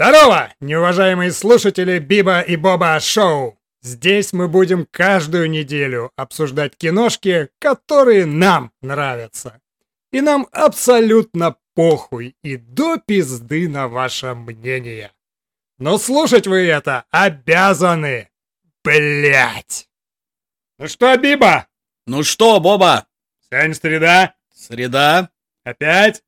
Здорово, неуважаемые слушатели Биба и Боба Шоу! Здесь мы будем каждую неделю обсуждать киношки, которые нам нравятся. И нам абсолютно похуй и до пизды на ваше мнение. Но слушать вы это обязаны. Блять. Ну что, Биба? Ну что, Боба? Сегодня среда. Среда. Опять?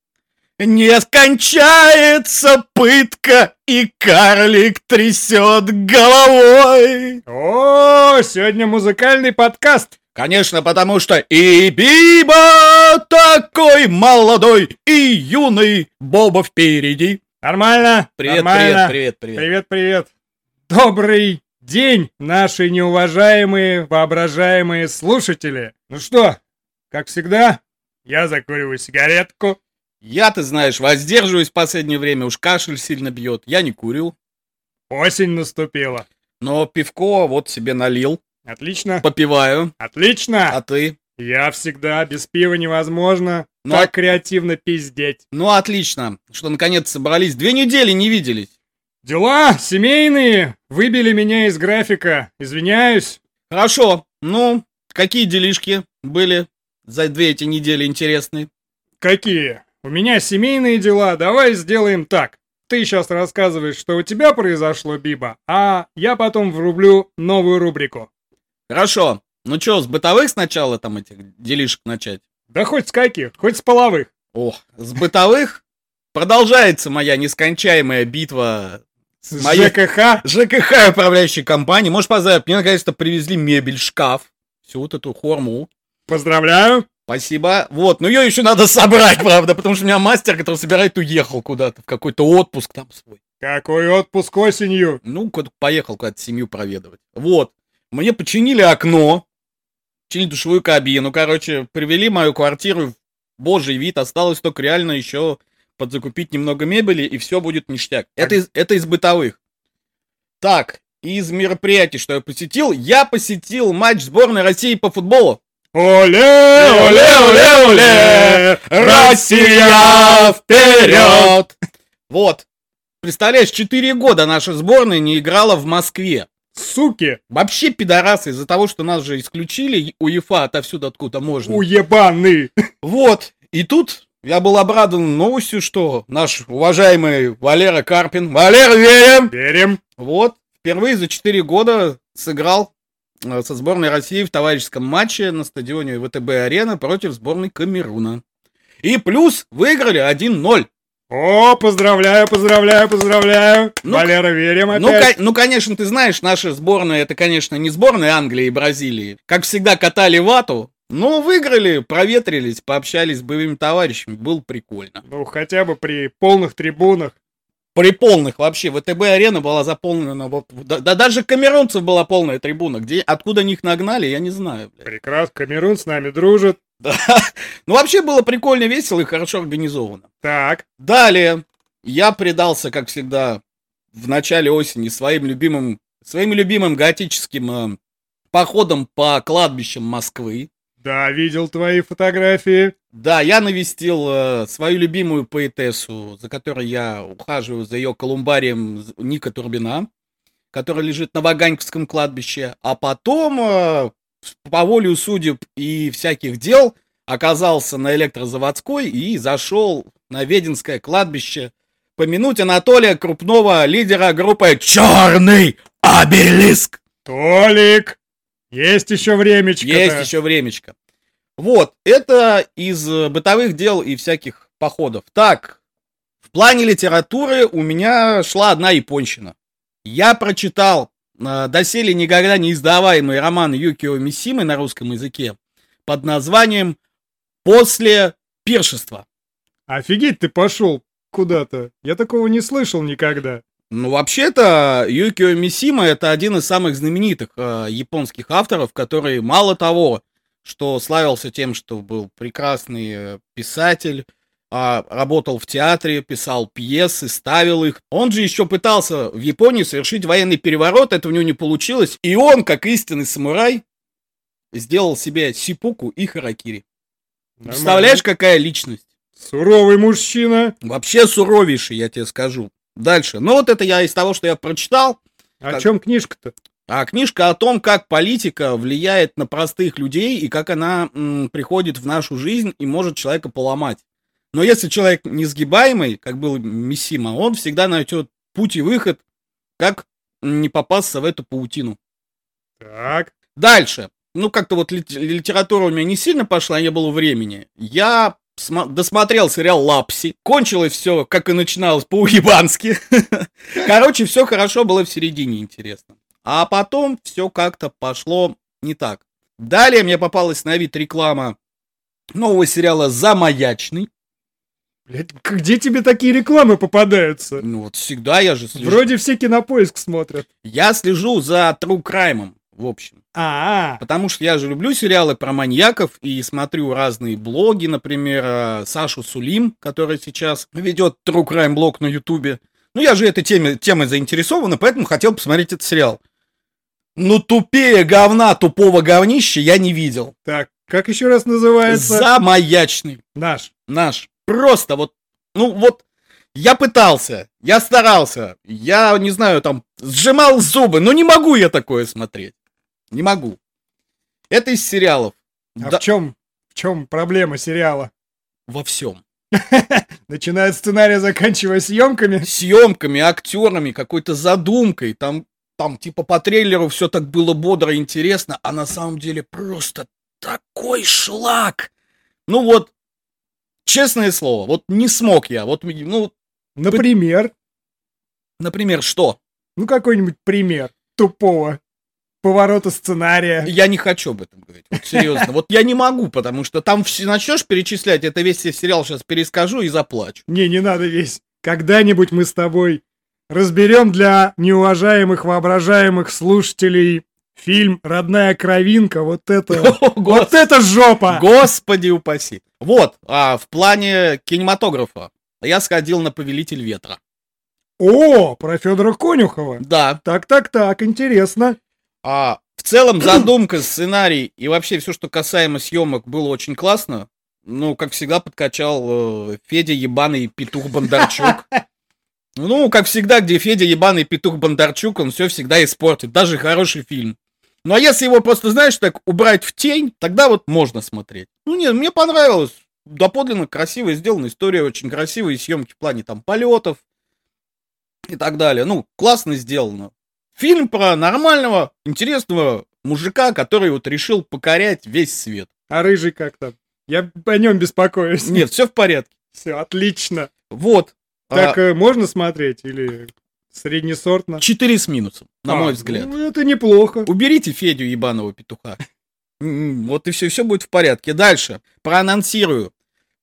Не скончается пытка, и карлик трясет головой. О, сегодня музыкальный подкаст. Конечно, потому что и Биба такой молодой, и юный Боба впереди. Нормально? Привет, нормально. привет, привет, привет. Привет, привет. Добрый день, наши неуважаемые, воображаемые слушатели. Ну что, как всегда, я закуриваю сигаретку. Я, ты знаешь, воздерживаюсь в последнее время, уж кашель сильно бьет. Я не курил, Осень наступила. но пивко вот себе налил, Отлично. попиваю. Отлично. А ты? Я всегда без пива невозможно Ну, так а- креативно пиздеть. Ну, отлично, что наконец собрались. Две недели не виделись. Дела семейные выбили меня из графика. Извиняюсь. Хорошо, ну, какие делишки были за две эти недели интересные? Какие? У меня семейные дела. Давай сделаем так. Ты сейчас рассказываешь, что у тебя произошло, Биба, а я потом врублю новую рубрику. Хорошо, ну чё, с бытовых сначала там этих делишек начать? Да хоть с каких, хоть с половых. О, с бытовых продолжается моя нескончаемая битва с моей ЖКХ. ЖКХ управляющей компанией. Можешь поздравить, мне наконец-то привезли мебель, шкаф, всю вот эту хорму. Поздравляю. Спасибо. Вот, но ее еще надо собрать, правда, потому что у меня мастер, который собирает, уехал куда-то в какой-то отпуск там свой. Какой отпуск осенью. Ну, поехал куда-то семью проведывать. Вот. Мне починили окно, починили душевую кабину, короче, привели мою квартиру в божий вид, осталось только реально еще подзакупить немного мебели, и все будет ништяк. Это из, это из бытовых. Так, из мероприятий, что я посетил, я посетил матч сборной России по футболу. Оле, оле, оле, оле. Россия вперед! Вот. Представляешь, 4 года наша сборная не играла в Москве. Суки, Вообще пидорасы из-за того, что нас же исключили УЕФА отовсюду, откуда можно. уебаны. Вот. И тут я был обрадован новостью, что наш уважаемый Валера Карпин, Валера, верим! Верим. Вот, впервые за 4 года сыграл со сборной России в товарищеском матче на стадионе ВТБ-арена против сборной Камеруна. И плюс выиграли 1-0. О, поздравляю, поздравляю, поздравляю. Ну, Валера, верим Ну, опять. ко- ну, конечно, ты знаешь, наша сборная, это, конечно, не сборная Англии и Бразилии. Как всегда, катали вату, но выиграли, проветрились, пообщались с боевыми товарищами. Было прикольно. Ну, хотя бы при полных трибунах. При полных вообще. ВТБ-арена была заполнена. вот- Да, да даже камерунцев была полная трибуна. Где, откуда них нагнали, я не знаю. блядь. Прекрасно, Камерун с нами дружит. Да. Ну, вообще было прикольно, весело и хорошо организовано. Так, Далее я предался, как всегда, в начале осени своим любимым, своим любимым готическим э, походом по кладбищам Москвы. Да, видел твои фотографии. Да, я навестил э, свою любимую поэтессу, за которой я ухаживаю, за ее колумбарием Ника Турбина, который лежит на Ваганьковском кладбище. А потом, э, по воле судеб и всяких дел, оказался на электрозаводской и зашел на Веденское кладбище помянуть Анатолия Крупного, лидера группы «Черный обелиск». Толик, есть еще времечко. Есть еще времечко. Вот, это из э, бытовых дел и всяких походов. Так, в плане литературы у меня шла одна японщина. Я прочитал э, доселе никогда не издаваемый роман Юкио Мисимы на русском языке под названием «После пиршества». Офигеть, ты пошел куда-то. Я такого не слышал никогда. Ну, вообще-то, Юкио Мисима это один из самых знаменитых э, японских авторов, который мало того, что славился тем, что был прекрасный э, писатель, а, работал в театре, писал пьесы, ставил их. Он же еще пытался в Японии совершить военный переворот, это у него не получилось. И он, как истинный самурай, сделал себе сипуку и харакири. Представляешь, какая личность? Суровый мужчина. Вообще суровейший, я тебе скажу. Дальше. Ну вот это я из того, что я прочитал. О Как- чем книжка-то? А книжка о том, как политика влияет на простых людей и как она м, приходит в нашу жизнь и может человека поломать. Но если человек несгибаемый, как был Миссима, он всегда найдет путь и выход, как не попасться в эту паутину. Так. Дальше. Ну, как-то вот лит- литература у меня не сильно пошла, не было времени. Я досмотрел сериал «Лапси». Кончилось все, как и начиналось, по-уебански. Короче, все хорошо было в середине, интересно. А потом все как-то пошло не так. Далее мне попалась на вид реклама нового сериала «Замаячный». Блядь, где тебе такие рекламы попадаются? Ну вот всегда я же слежу. Вроде все кинопоиск смотрят. Я слежу за True Crime, в общем. А, Потому что я же люблю сериалы про маньяков и смотрю разные блоги, например, э, Сашу Сулим, который сейчас ведет True Crime блог на Ютубе. Ну, я же этой теме, темой заинтересован, и поэтому хотел посмотреть этот сериал. Ну, тупее говна, тупого говнища я не видел. так, как еще раз называется? Замаячный Наш. наш. Просто вот, ну вот, я пытался, я старался, я, не знаю, там, сжимал зубы, но не могу я такое смотреть. Не могу. Это из сериалов. А Да, в чем, в чем проблема сериала? во всем. Начиная от сценария, заканчивая съемками. Съемками, актерами, какой-то задумкой, там, там, типа, по трейлеру все так было бодро и интересно, а на самом деле просто такой шлак. Ну вот, честное слово, вот не смог я. Вот, ну, Например, например, что? ну какой-нибудь пример тупого поворота сценария. Я не хочу об этом говорить. Вот серьезно. Вот я не могу, потому что там все начнешь перечислять, это весь сериал сейчас перескажу и заплачу. Не, не надо весь. Когда-нибудь мы с тобой разберем для неуважаемых, воображаемых слушателей фильм «Родная кровинка». Вот это... О, Вот это жопа! Господи упаси. Вот, а в плане кинематографа я сходил на «Повелитель ветра». О, про Федора Конюхова. Да. Так-так-так, интересно. А в целом задумка, сценарий и вообще все, что касаемо съемок, было очень классно. Ну, как всегда, подкачал э, Федя ебаный петух Бондарчук. Ну, как всегда, где Федя ебаный петух Бондарчук, он все всегда испортит, даже хороший фильм. Ну, а если его просто, знаешь, так убрать в тень, тогда вот можно смотреть. Ну, нет, мне понравилось. Доподлинно красиво сделана история, очень красивые съемки в плане там полетов и так далее. Ну, классно сделано. Фильм про нормального, интересного мужика, который вот решил покорять весь свет. А рыжий как там? Я о нем беспокоюсь. Нет, все в порядке. Все, отлично. Вот. Так а, э, можно смотреть или среднесортно? 4 с минусом, на А, мой взгляд. ну, это неплохо. Уберите Федю ебаного петуха. Вот и все, все будет в порядке. Дальше. Проанонсирую.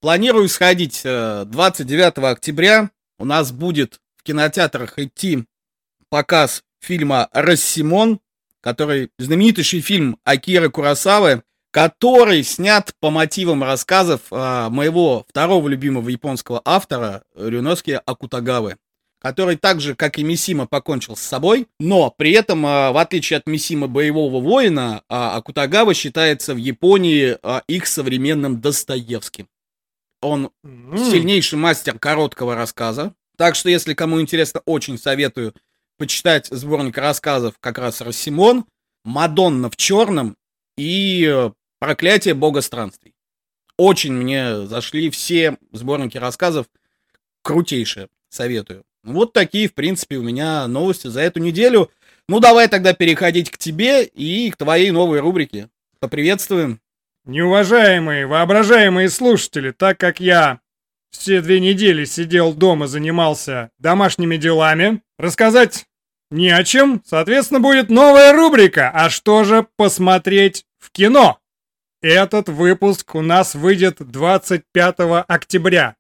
Планирую сходить э, 29 октября. У нас будет в кинотеатрах идти показ фильма «Рассимон», который знаменитейший фильм Акиры Курасавы, который снят по мотивам рассказов а, моего второго любимого японского автора Рюноски Акутагавы который так же, как и Мисима, покончил с собой, но при этом, а, в отличие от Мисима боевого воина, а, Акутагава считается в Японии их современным Достоевским. Он сильнейший мастер короткого рассказа. Так что, если кому интересно, очень советую почитать сборник рассказов как раз Рассимон, Мадонна в черном и э, Проклятие бога странствий. Очень мне зашли все сборники рассказов. Крутейшие. Советую. Вот такие, в принципе, у меня новости за эту неделю. Ну, давай тогда переходить к тебе и к твоей новой рубрике. Поприветствуем. Неуважаемые, воображаемые слушатели, так как я все две недели сидел дома, занимался домашними делами, рассказать не о чем, соответственно, будет новая рубрика «А что же посмотреть в кино?» Этот выпуск у нас выйдет 25 октября.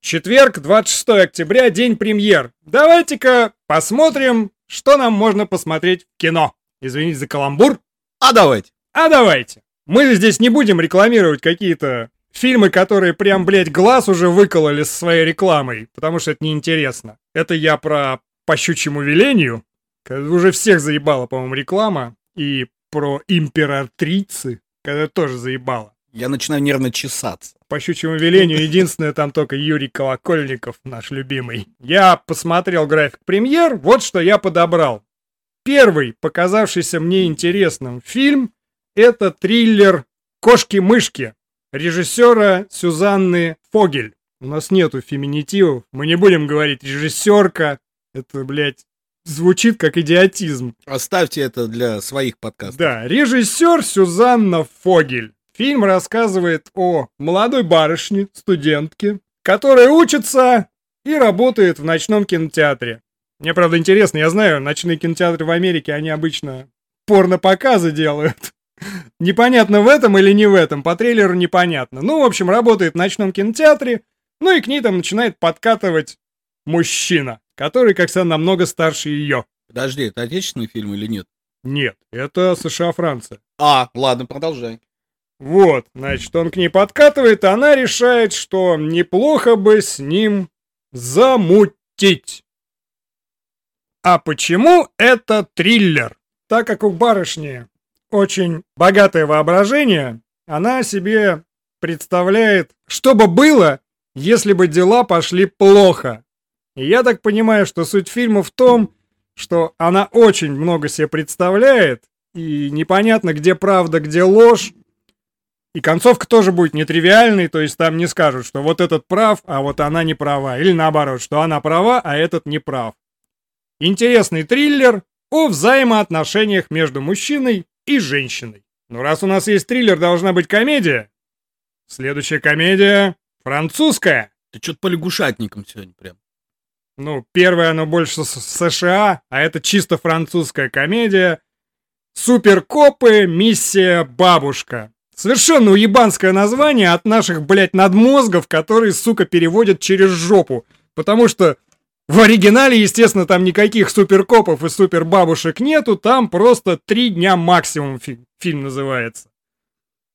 Четверг, 26 октября, день премьер. Давайте-ка посмотрим, что нам можно посмотреть в кино. Извините за каламбур. А давайте. А давайте. Мы здесь не будем рекламировать какие-то фильмы, которые прям, блядь, глаз уже выкололи со своей рекламой, потому что это неинтересно. Это я про по щучьему велению. когда Уже всех заебала, по-моему, реклама. И про императрицы, когда тоже заебала. Я начинаю нервно чесаться. по щучьему велению. Единственное, там только Юрий Колокольников, наш любимый. Я посмотрел график премьер, вот что я подобрал. Первый, показавшийся мне интересным фильм, это триллер «Кошки-мышки» режиссера Сюзанны Фогель. У нас нету феминитивов, мы не будем говорить режиссерка. Это, блядь, звучит как идиотизм. Оставьте это для своих подкастов. Да, режиссер Сюзанна Фогель. Фильм рассказывает о молодой барышне, студентке, которая учится и работает в ночном кинотеатре. Мне, правда, интересно, я знаю, ночные кинотеатры в Америке, они обычно порно-показы делают. Непонятно в этом или не в этом, по трейлеру непонятно. Ну, в общем, работает в ночном кинотеатре, ну и к ней там начинает подкатывать мужчина, который, как всегда, намного старше ее. Подожди, это отечественный фильм или нет? Нет, это США-Франция. А, ладно, продолжай. Вот, значит, он к ней подкатывает, а она решает, что неплохо бы с ним замутить. А почему это триллер? Так как у барышни очень богатое воображение, она себе представляет, что бы было, если бы дела пошли плохо. И я так понимаю, что суть фильма в том, что она очень много себе представляет, и непонятно, где правда, где ложь. И концовка тоже будет нетривиальной, то есть там не скажут, что вот этот прав, а вот она не права. Или наоборот, что она права, а этот не прав. Интересный триллер о взаимоотношениях между мужчиной и женщиной. Но раз у нас есть триллер, должна быть комедия. Следующая комедия французская. Ты что-то по лягушатникам сегодня прям. Ну, первая, оно больше с США, а это чисто французская комедия. Суперкопы, миссия бабушка. Совершенно уебанское название от наших, блядь, надмозгов, которые, сука, переводят через жопу. Потому что в оригинале, естественно, там никаких суперкопов и супербабушек нету, там просто три дня максимум фи фильм называется.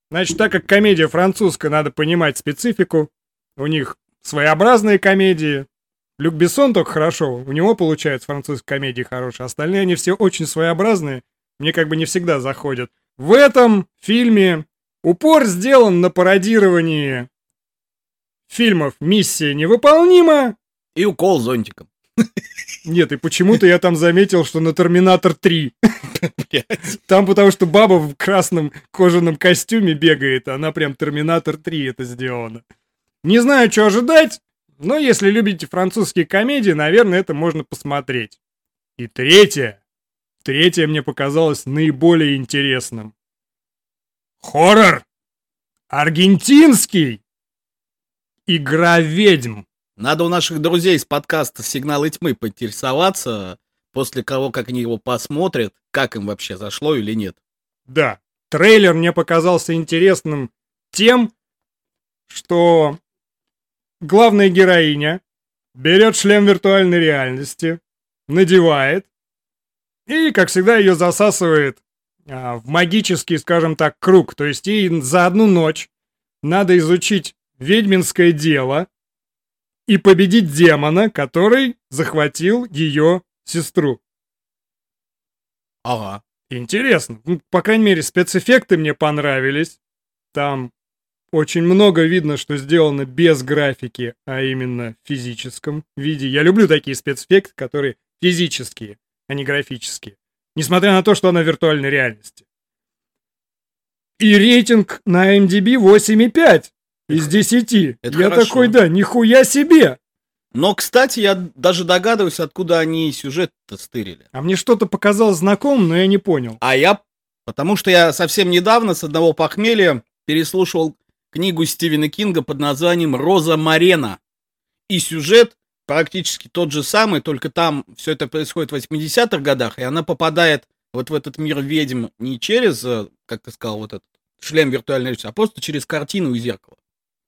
Значит, так как комедия французская, надо понимать специфику. У них своеобразные комедии. Люк Бессон только хорошо, у него получается французская комедии хорошая. Остальные они все очень своеобразные, мне как бы не всегда заходят. В этом фильме упор сделан на пародировании фильмов «Миссия невыполнима» И укол зонтиком. Нет, и почему-то я там заметил, что на Терминатор 3. Там потому что баба в красном кожаном костюме бегает, она прям Терминатор 3 это сделано. Не знаю, что ожидать, но если любите французские комедии, наверное, это можно посмотреть. И третье. Третье мне показалось наиболее интересным. Хоррор. Аргентинский. Игра ведьм. Надо у наших друзей из подкаста «Сигналы тьмы» поинтересоваться, после того, как они его посмотрят, как им вообще зашло или нет. Да, трейлер мне показался интересным тем, что главная героиня берет шлем виртуальной реальности, надевает, и, как всегда, ее засасывает а, в магический, скажем так, круг. То есть ей за одну ночь надо изучить ведьминское дело, и победить демона, который захватил ее сестру. Ага. Интересно. Ну, по крайней мере, спецэффекты мне понравились. Там очень много видно, что сделано без графики, а именно в физическом виде. Я люблю такие спецэффекты, которые физические, а не графические. Несмотря на то, что она в виртуальной реальности. И рейтинг на MDB 8,5. Из десяти. Это я хорошо. такой, да, нихуя себе. Но, кстати, я даже догадываюсь, откуда они сюжет-то стырили. А мне что-то показалось знакомым, но я не понял. А я, потому что я совсем недавно с одного похмелья переслушал книгу Стивена Кинга под названием «Роза Марена». И сюжет практически тот же самый, только там все это происходит в 80-х годах, и она попадает вот в этот мир ведьм не через, э, как ты сказал, вот этот шлем виртуальной реальности, а просто через картину и зеркало.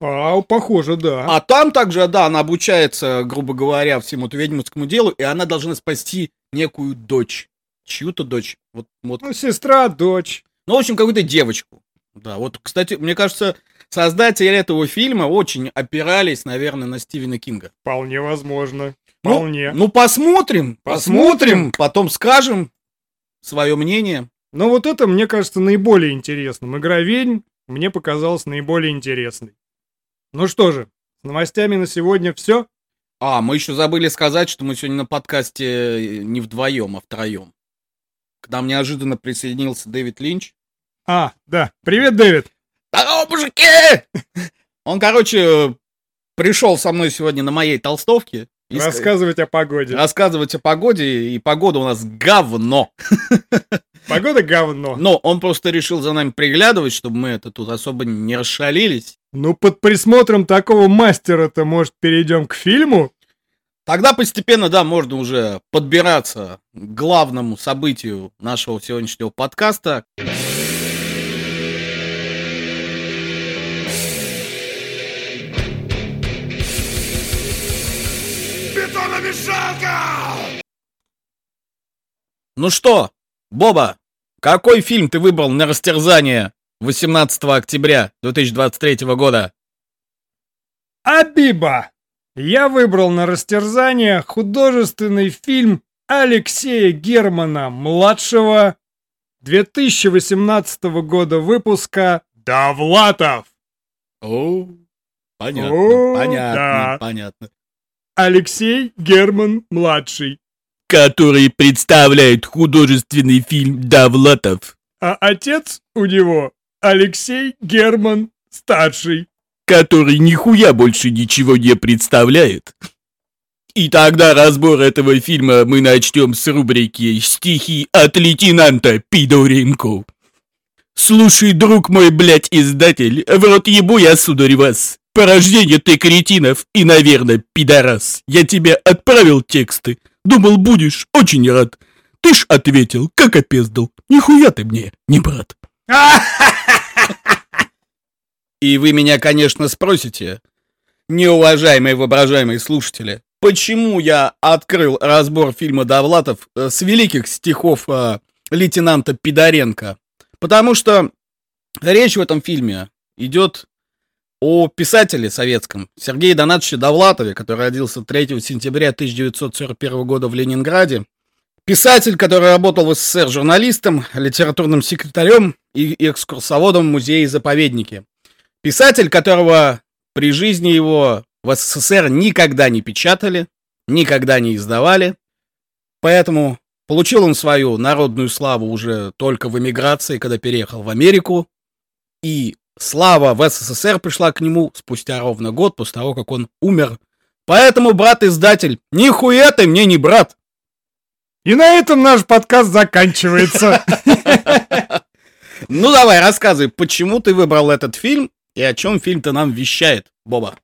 А, похоже, да. А там также, да, она обучается, грубо говоря, всему этому ведьминскому делу, и она должна спасти некую дочь. Чью-то дочь. Вот, вот. Ну, сестра, дочь. Ну, в общем, какую-то девочку. Да, вот, кстати, мне кажется, создатели этого фильма очень опирались, наверное, на Стивена Кинга. Вполне возможно. Ну, Вполне. Ну, посмотрим, Посмотрим. посмотрим, потом скажем свое мнение. Но вот это, мне кажется, наиболее интересным. Игра ведьм мне показалась наиболее интересной. Ну что же, с новостями на сегодня все. А, мы еще забыли сказать, что мы сегодня на подкасте не вдвоем, а втроем. К нам неожиданно присоединился Дэвид Линч. А, да. Привет, Дэвид. Здорово, мужики! Он, короче, пришел со мной сегодня на моей толстовке. и Рассказывать о погоде. Рассказывать о погоде, и погода у нас говно. Погода говно. Но он просто решил за нами приглядывать, чтобы мы это тут особо не расшалились. Ну, под присмотром такого мастера-то, может, перейдем к фильму? Тогда постепенно, да, можно уже подбираться к главному событию нашего сегодняшнего подкаста. Ну что, Боба, какой фильм ты выбрал на растерзание 18 октября 2023 года? Абиба! Я выбрал на растерзание художественный фильм Алексея Германа младшего 2018 года выпуска Давлатов. О, понятно, О, понятно, да. понятно. Алексей Герман младший. Который представляет художественный фильм Давлатов. А отец у него Алексей Герман старший который нихуя больше ничего не представляет. И тогда разбор этого фильма мы начнем с рубрики «Стихи от лейтенанта Пидоренко». Слушай, друг мой, блядь, издатель, в рот ебу я, сударь, вас. Порождение ты кретинов и, наверное, пидорас. Я тебе отправил тексты. Думал, будешь очень рад. Ты ж ответил, как опездал. Нихуя ты мне, не брат. И вы меня, конечно, спросите, неуважаемые воображаемые слушатели, почему я открыл разбор фильма Довлатов э, с великих стихов э, лейтенанта Пидоренко? Потому что речь в этом фильме идет о писателе советском Сергее Донатовиче Довлатове, который родился 3 сентября 1941 года в Ленинграде. Писатель, который работал в СССР журналистом, литературным секретарем и экскурсоводом в музее-заповеднике. Писатель, которого при жизни его в СССР никогда не печатали, никогда не издавали. Поэтому получил он свою народную славу уже только в эмиграции, когда переехал в Америку. И слава в СССР пришла к нему спустя ровно год после того, как он умер. Поэтому, брат-издатель, нихуя ты мне не брат. И на этом наш подкаст заканчивается. Ну давай, рассказывай, почему ты выбрал этот фильм и о чем фильм-то нам вещает, Боба?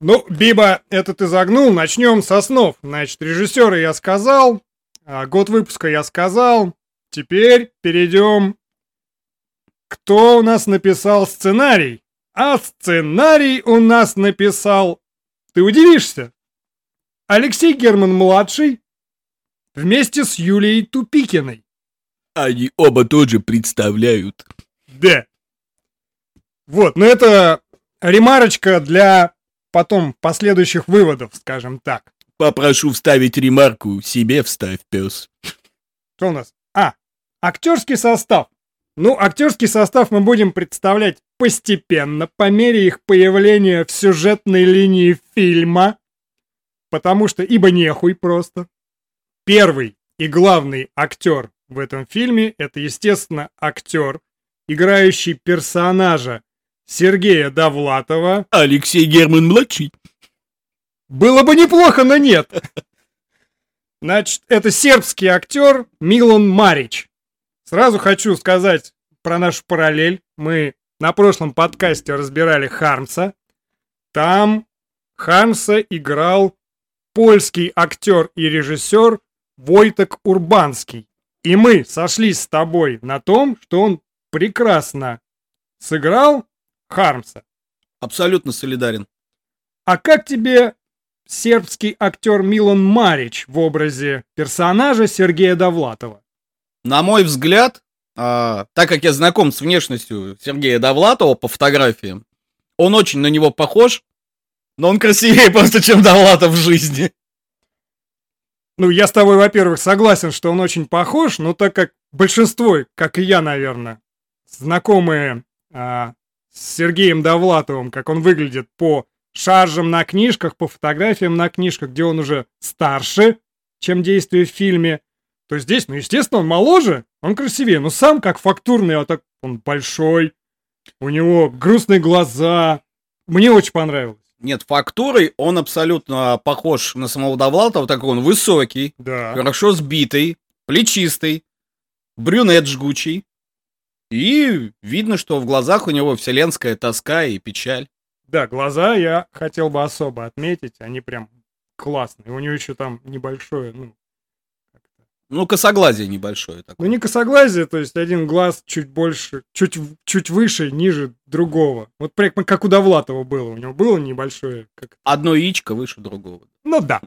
Ну, Биба, это ты загнул. Начнем со снов. Значит, режиссера я сказал, а год выпуска я сказал. Теперь перейдем. Кто у нас написал сценарий? А сценарий у нас написал... Ты удивишься? Алексей Герман-младший вместе с Юлией Тупикиной. Они оба тоже представляют. Да. Вот, но это ремарочка для потом последующих выводов, скажем так. Попрошу вставить ремарку, себе вставь, пес. Что у нас? А, актерский состав. Ну, актерский состав мы будем представлять постепенно, по мере их появления в сюжетной линии фильма. Потому что, ибо нехуй просто. Первый и главный актер в этом фильме, это, естественно, актер, играющий персонажа Сергея Довлатова. Алексей Герман-младший. Было бы неплохо, но нет. Значит, это сербский актер Милан Марич. Сразу хочу сказать про нашу параллель. Мы на прошлом подкасте разбирали Хармса. Там Хармса играл польский актер и режиссер Войтек Урбанский. И мы сошлись с тобой на том, что он прекрасно сыграл Хармса. Абсолютно солидарен. А как тебе сербский актер Милан Марич в образе персонажа Сергея Довлатова? На мой взгляд, а, так как я знаком с внешностью Сергея Довлатова по фотографиям, он очень на него похож, но он красивее просто, чем Довлатов в жизни. Ну, я с тобой, во-первых, согласен, что он очень похож, но так как большинство, как и я, наверное, знакомые а, с Сергеем Довлатовым, как он выглядит по шаржам на книжках, по фотографиям на книжках, где он уже старше, чем действие в фильме, то здесь, ну, естественно, он моложе, он красивее, но сам как фактурный, а так он большой, у него грустные глаза. Мне очень понравилось. Нет, фактурой он абсолютно похож на самого Довлатова, такой он высокий, Да. хорошо сбитый, плечистый, брюнет жгучий. И видно, что в глазах у него вселенская тоска и печаль. Да, глаза я хотел бы особо отметить, они прям классные. У него еще там небольшое, ну, Ну, косоглазие небольшое ну такое. не косоглазие, то есть один глаз чуть больше, чуть, чуть выше, ниже другого. Вот прям как у Довлатова было, у него было небольшое, как Одно яичко выше другого. Ну да.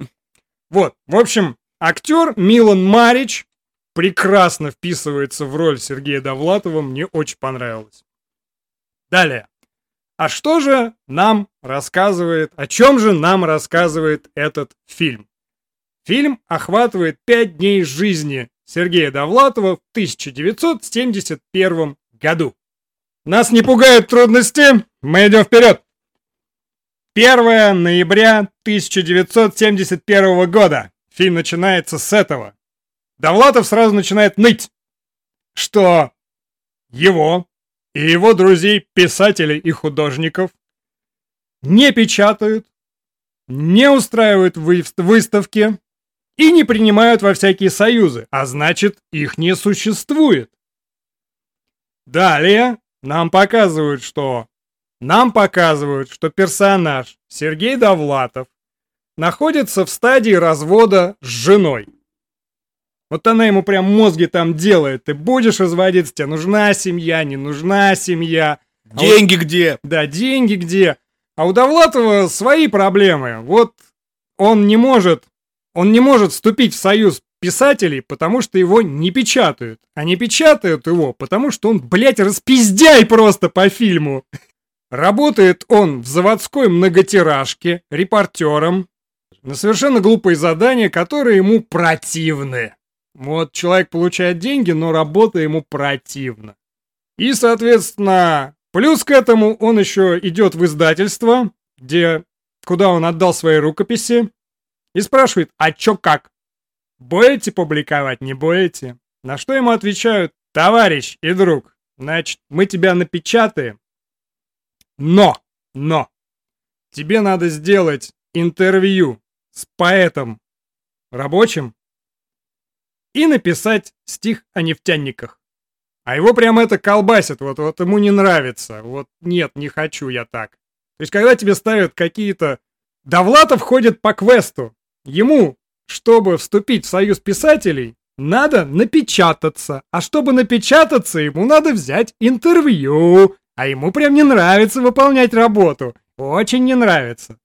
Вот, в общем, актер Милан Марич прекрасно вписывается в роль Сергея Довлатова, мне очень понравилось. Далее. А что же нам рассказывает, о чем же нам рассказывает этот фильм? Фильм охватывает пять дней жизни Сергея Довлатова в 1971 году. Нас не пугают трудности, мы идем вперед. 1 ноября 1971 года. Фильм начинается с этого. Довлатов сразу начинает ныть, что его и его друзей, писателей и художников, не печатают, не устраивают вы- выставки и не принимают во всякие союзы, а значит, их не существует. Далее нам показывают, что нам показывают, что персонаж Сергей Довлатов находится в стадии развода с женой. Вот она ему прям мозги там делает. Ты будешь разводиться, тебе нужна семья, не нужна семья. А вот- Деньги где? Да, деньги где? А у Довлатова свои проблемы. Вот он не может, он не может вступить в союз писателей, потому что его не печатают. А не печатают его, потому что он, блядь, распиздяй просто по фильму. Работает он в заводской многотиражке, репортером, на совершенно глупые задания, которые ему противны. Вот человек получает деньги, но работа ему противна. И, соответственно, плюс к этому он еще идет в издательство, где, куда он отдал свои рукописи, и спрашивает, а чё как? Будете публиковать, не будете? На что ему отвечают, товарищ и друг, значит, мы тебя напечатаем, но, но, тебе надо сделать интервью с поэтом рабочим и написать стих о нефтяниках. А его прям это колбасит, вот, вот ему не нравится. Вот нет, не хочу я так. То есть, когда тебе ставят какие-то... Довлатов ходит по квесту. Ему, чтобы вступить в союз писателей, надо напечататься. А чтобы напечататься, ему надо взять интервью. А ему прям не нравится выполнять работу. Очень не нравится.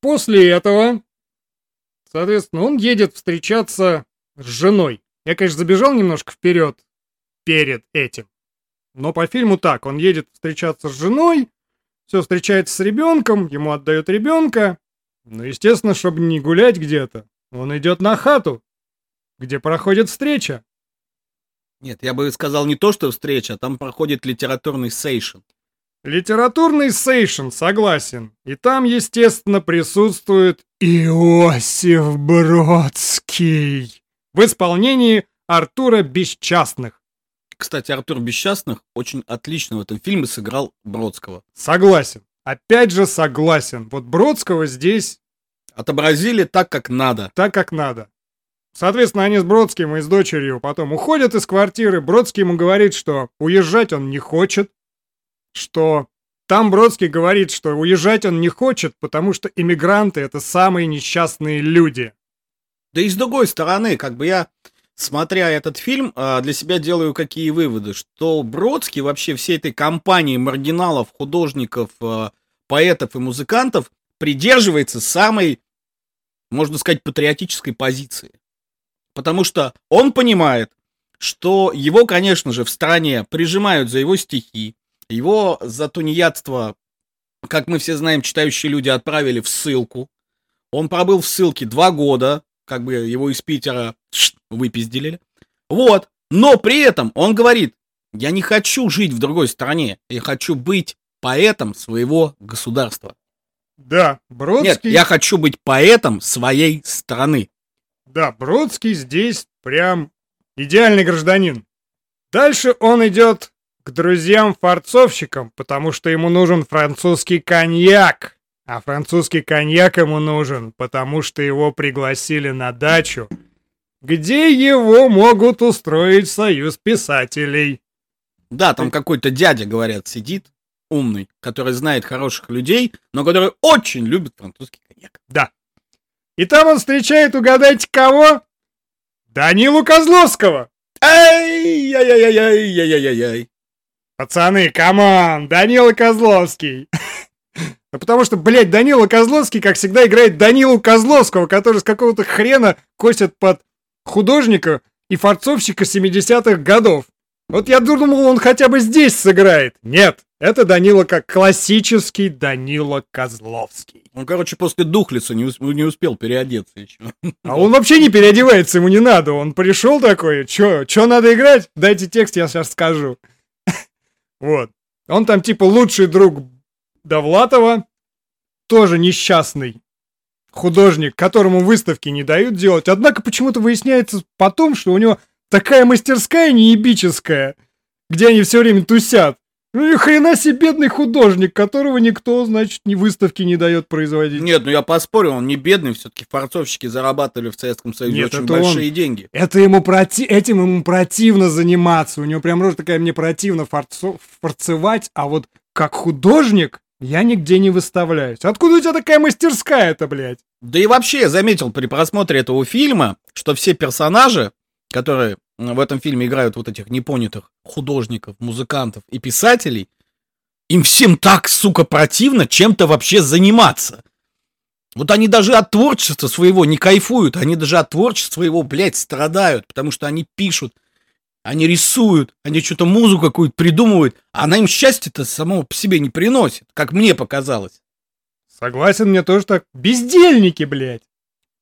После этого, соответственно, он едет встречаться с женой. Я, конечно, забежал немножко вперед перед этим. Но по фильму так, он едет встречаться с женой, все встречается с ребенком, ему отдают ребенка. Ну, естественно, чтобы не гулять где-то, он идет на хату, где проходит встреча. Нет, я бы сказал не то, что встреча, а там проходит литературный сейшн. Литературный сейшн, согласен. И там, естественно, присутствует Иосиф Бродский в исполнении Артура Бесчастных. Кстати, Артур Бесчастных очень отлично в этом фильме сыграл Бродского. Согласен. Опять же согласен. Вот Бродского здесь Отобразили так, как надо. так, как надо. Соответственно, они с Бродским и с дочерью потом уходят из квартиры. Бродский ему говорит, что уезжать он не хочет, что там Бродский говорит, что уезжать он не хочет, потому что иммигранты — это самые несчастные люди. Да и с другой стороны, как бы я, смотря этот фильм, а, для себя делаю какие выводы, что Бродский вообще всей этой компании маргиналов, художников, а, поэтов и музыкантов придерживается самой, можно сказать, патриотической позиции. Потому что он понимает, что его, конечно же, в стране прижимают за его стихи, его за тунеядство, как мы все знаем, читающие люди отправили в ссылку. Он пробыл в ссылке два года, как бы его из Питера выпиздили. Вот. Но при этом он говорит, я не хочу жить в другой стране, я хочу быть поэтом своего государства. Да, Бродский... Нет, я хочу быть поэтом своей страны. Да, Бродский здесь прям идеальный гражданин. Дальше он идет к друзьям-форцовщикам, потому что ему нужен французский коньяк. А французский коньяк ему нужен, потому что его пригласили на дачу, где его могут устроить союз писателей. Да, там какой-то дядя, говорят, сидит, умный, который знает хороших людей, но который очень любит французский коньяк. Да. И там он встречает, угадайте, кого? Данилу Козловского. Ай-яй-яй-яй-яй-яй-яй-яй. Пацаны, come on, Данила Козловский. Ну, потому что, блядь, Данила Козловский, как всегда, играет Данилу Козловского, который с какого-то хрена косит под художника и фарцовщика 70-х годов. Вот я думал, он хотя бы здесь сыграет. Нет, это Данила как классический Данила Козловский. Он, короче, после духлица не, не успел переодеться еще. А он вообще не переодевается, ему не надо. Он пришел такой, чё, чё надо играть? Дайте текст, я сейчас скажу. Вот. Он там типа лучший друг Довлатова, тоже несчастный художник, которому выставки не дают делать. Однако почему-то выясняется потом, что у него такая мастерская неебическая, где они все время тусят. Ну и хрена себе бедный художник, которого никто, значит, ни выставки не дает производить. Нет, ну я поспорю, он не бедный, все-таки форцовщики зарабатывали в Советском Союзе Нет, очень большие он. деньги. Это ему проти... Этим ему противно заниматься. У него прям рожа такая, мне противно форцо... форцевать, а вот как художник я нигде не выставляюсь. Откуда у тебя такая мастерская-то, блядь? Да и вообще я заметил при просмотре этого фильма, что все персонажи, которые в этом фильме играют вот этих непонятых художников, музыкантов и писателей, им всем так, сука, противно чем-то вообще заниматься. Вот они даже от творчества своего не кайфуют, они даже от творчества своего, блядь, страдают, потому что они пишут, они рисуют, они что-то музыку какую-то придумывают, а она им счастье-то само по себе не приносит, как мне показалось. Согласен, мне тоже так. Бездельники, блядь.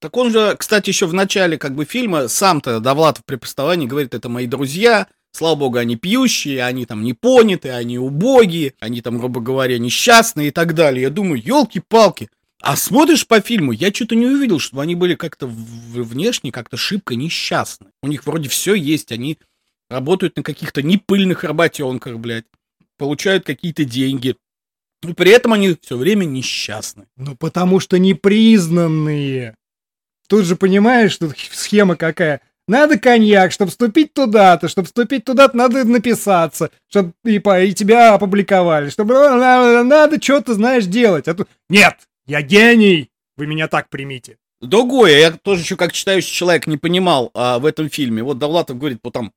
Так он же, кстати, еще в начале как бы фильма сам-то Довлатов при повествовании говорит, это мои друзья, слава богу, они пьющие, они там не поняты, они убогие, они там, грубо говоря, несчастные и так далее. Я думаю, елки-палки, а смотришь по фильму, я что-то не увидел, чтобы они были как-то в- внешне как-то шибко несчастны. У них вроде все есть, они работают на каких-то непыльных работенках, блядь, получают какие-то деньги. И при этом они все время несчастны. Ну, потому что непризнанные. Тут же понимаешь, тут схема какая. Надо коньяк, чтобы вступить туда-то, чтобы вступить туда-то, надо написаться, чтобы и, по- и тебя опубликовали, чтобы надо, надо что-то, знаешь, делать. А тут нет, я гений, вы меня так примите. Другое, я тоже еще как читающий человек не понимал а, в этом фильме. Вот Довлатов говорит, вот там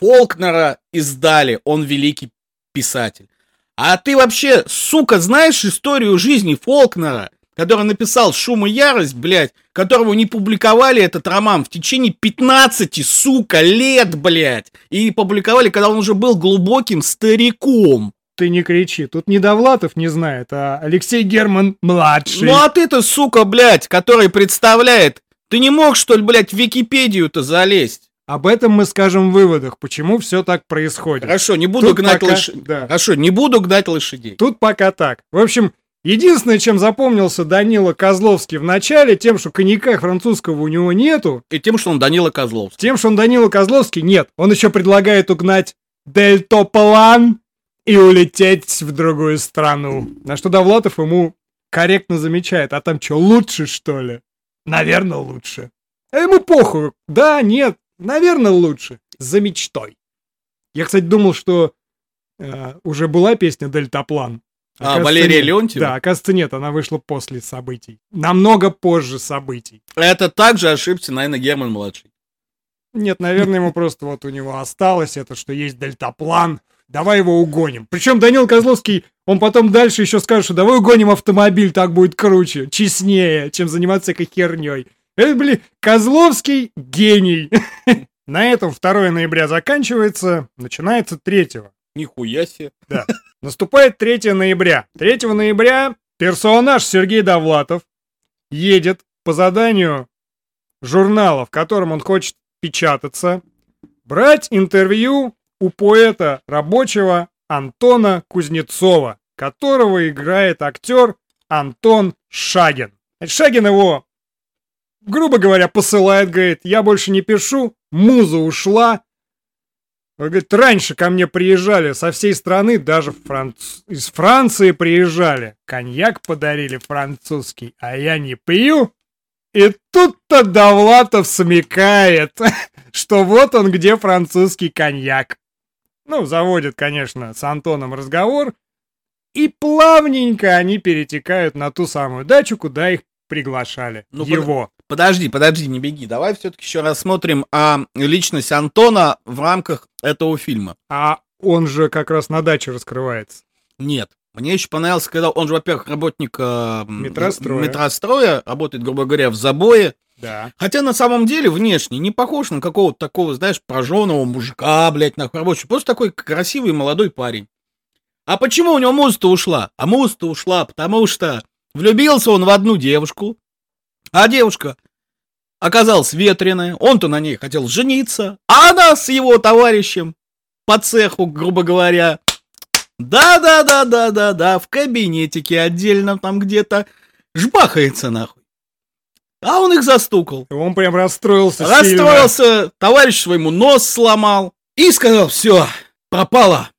Фолкнера издали, он великий писатель. А ты вообще, сука, знаешь историю жизни Фолкнера, который написал «Шум и ярость», блядь, которого не публиковали этот роман в течение 15, сука, лет, блядь. И публиковали, когда он уже был глубоким стариком. Ты не кричи, тут не Довлатов не знает, а Алексей Герман младший. Ну а ты-то, сука, блядь, который представляет, ты не мог, что ли, блядь, в Википедию-то залезть? Об этом мы скажем в выводах, почему все так происходит. Хорошо, не буду Тут гнать пока- лошадей. да. Хорошо, не буду гнать лошадей. Тут пока так. В общем, единственное, чем запомнился Данила Козловский в начале, тем, что коньяка французского у него нету, И тем, что он Данила Козловский. тем, что он Данила Козловский, нет. Он еще предлагает угнать дельтоплан и улететь в другую страну. На что Довлатов ему корректно замечает, а там что, лучше, что ли? Наверное, лучше. А ему похуй. Да, нет, наверное, лучше. За мечтой. Я, кстати, думал, что э, уже была песня «Дельтаплан». А, Оказывается, Валерия нет. Леонтьева? Да, оказывается, нет, она вышла после событий. Намного позже событий. Это также ошибся, наверное, Герман младший. Нет, наверное, ему просто вот у него осталось это, что есть дельтаплан. Давай его угоним. Причем Данил Козловский, он потом дальше еще скажет, что давай угоним автомобиль, так будет круче, честнее, чем заниматься всякой херней. Это, блин, Козловский гений. На этом 2 ноября заканчивается, начинается 3. Нихуя себе. Наступает 3 ноября. 3 ноября персонаж Сергей Довлатов едет по заданию журнала, в котором он хочет печататься, брать интервью у поэта рабочего Антона Кузнецова, которого играет актер Антон Шагин. Шагин его, грубо говоря, посылает, говорит, я больше не пишу, муза ушла. Он говорит, раньше ко мне приезжали со всей страны, даже франц... из Франции приезжали. Коньяк подарили французский, а я не пью. И тут-то Довлатов смекает, что вот он где французский коньяк. Ну, заводит, конечно, с Антоном разговор, и плавненько они перетекают на ту самую дачу, куда их приглашали. Ну, Его. Подожди, подожди, не беги. Давай все-таки еще рассмотрим а, личность Антона в рамках этого фильма. А он же как раз на даче раскрывается. Нет. Мне еще понравилось, когда он же, во-первых, работник э, Метростроя. метростроя, работает, грубо говоря, в забое. Да. Хотя на самом деле внешне не похож на какого-то такого, знаешь, прожженного мужика, блядь, на рабочий. Просто такой красивый молодой парень. А почему у него муза-то ушла? А муза-то ушла, потому что влюбился он в одну девушку, а девушка оказалась ветреная, он-то на ней хотел жениться, а она с его товарищем по цеху, грубо говоря, да-да-да-да-да-да, в кабинетике отдельно там где-то жбахается нахуй. А он их застукал. Он прям расстроился сильно. Расстроился, товарищ своему нос сломал и сказал, все, пропала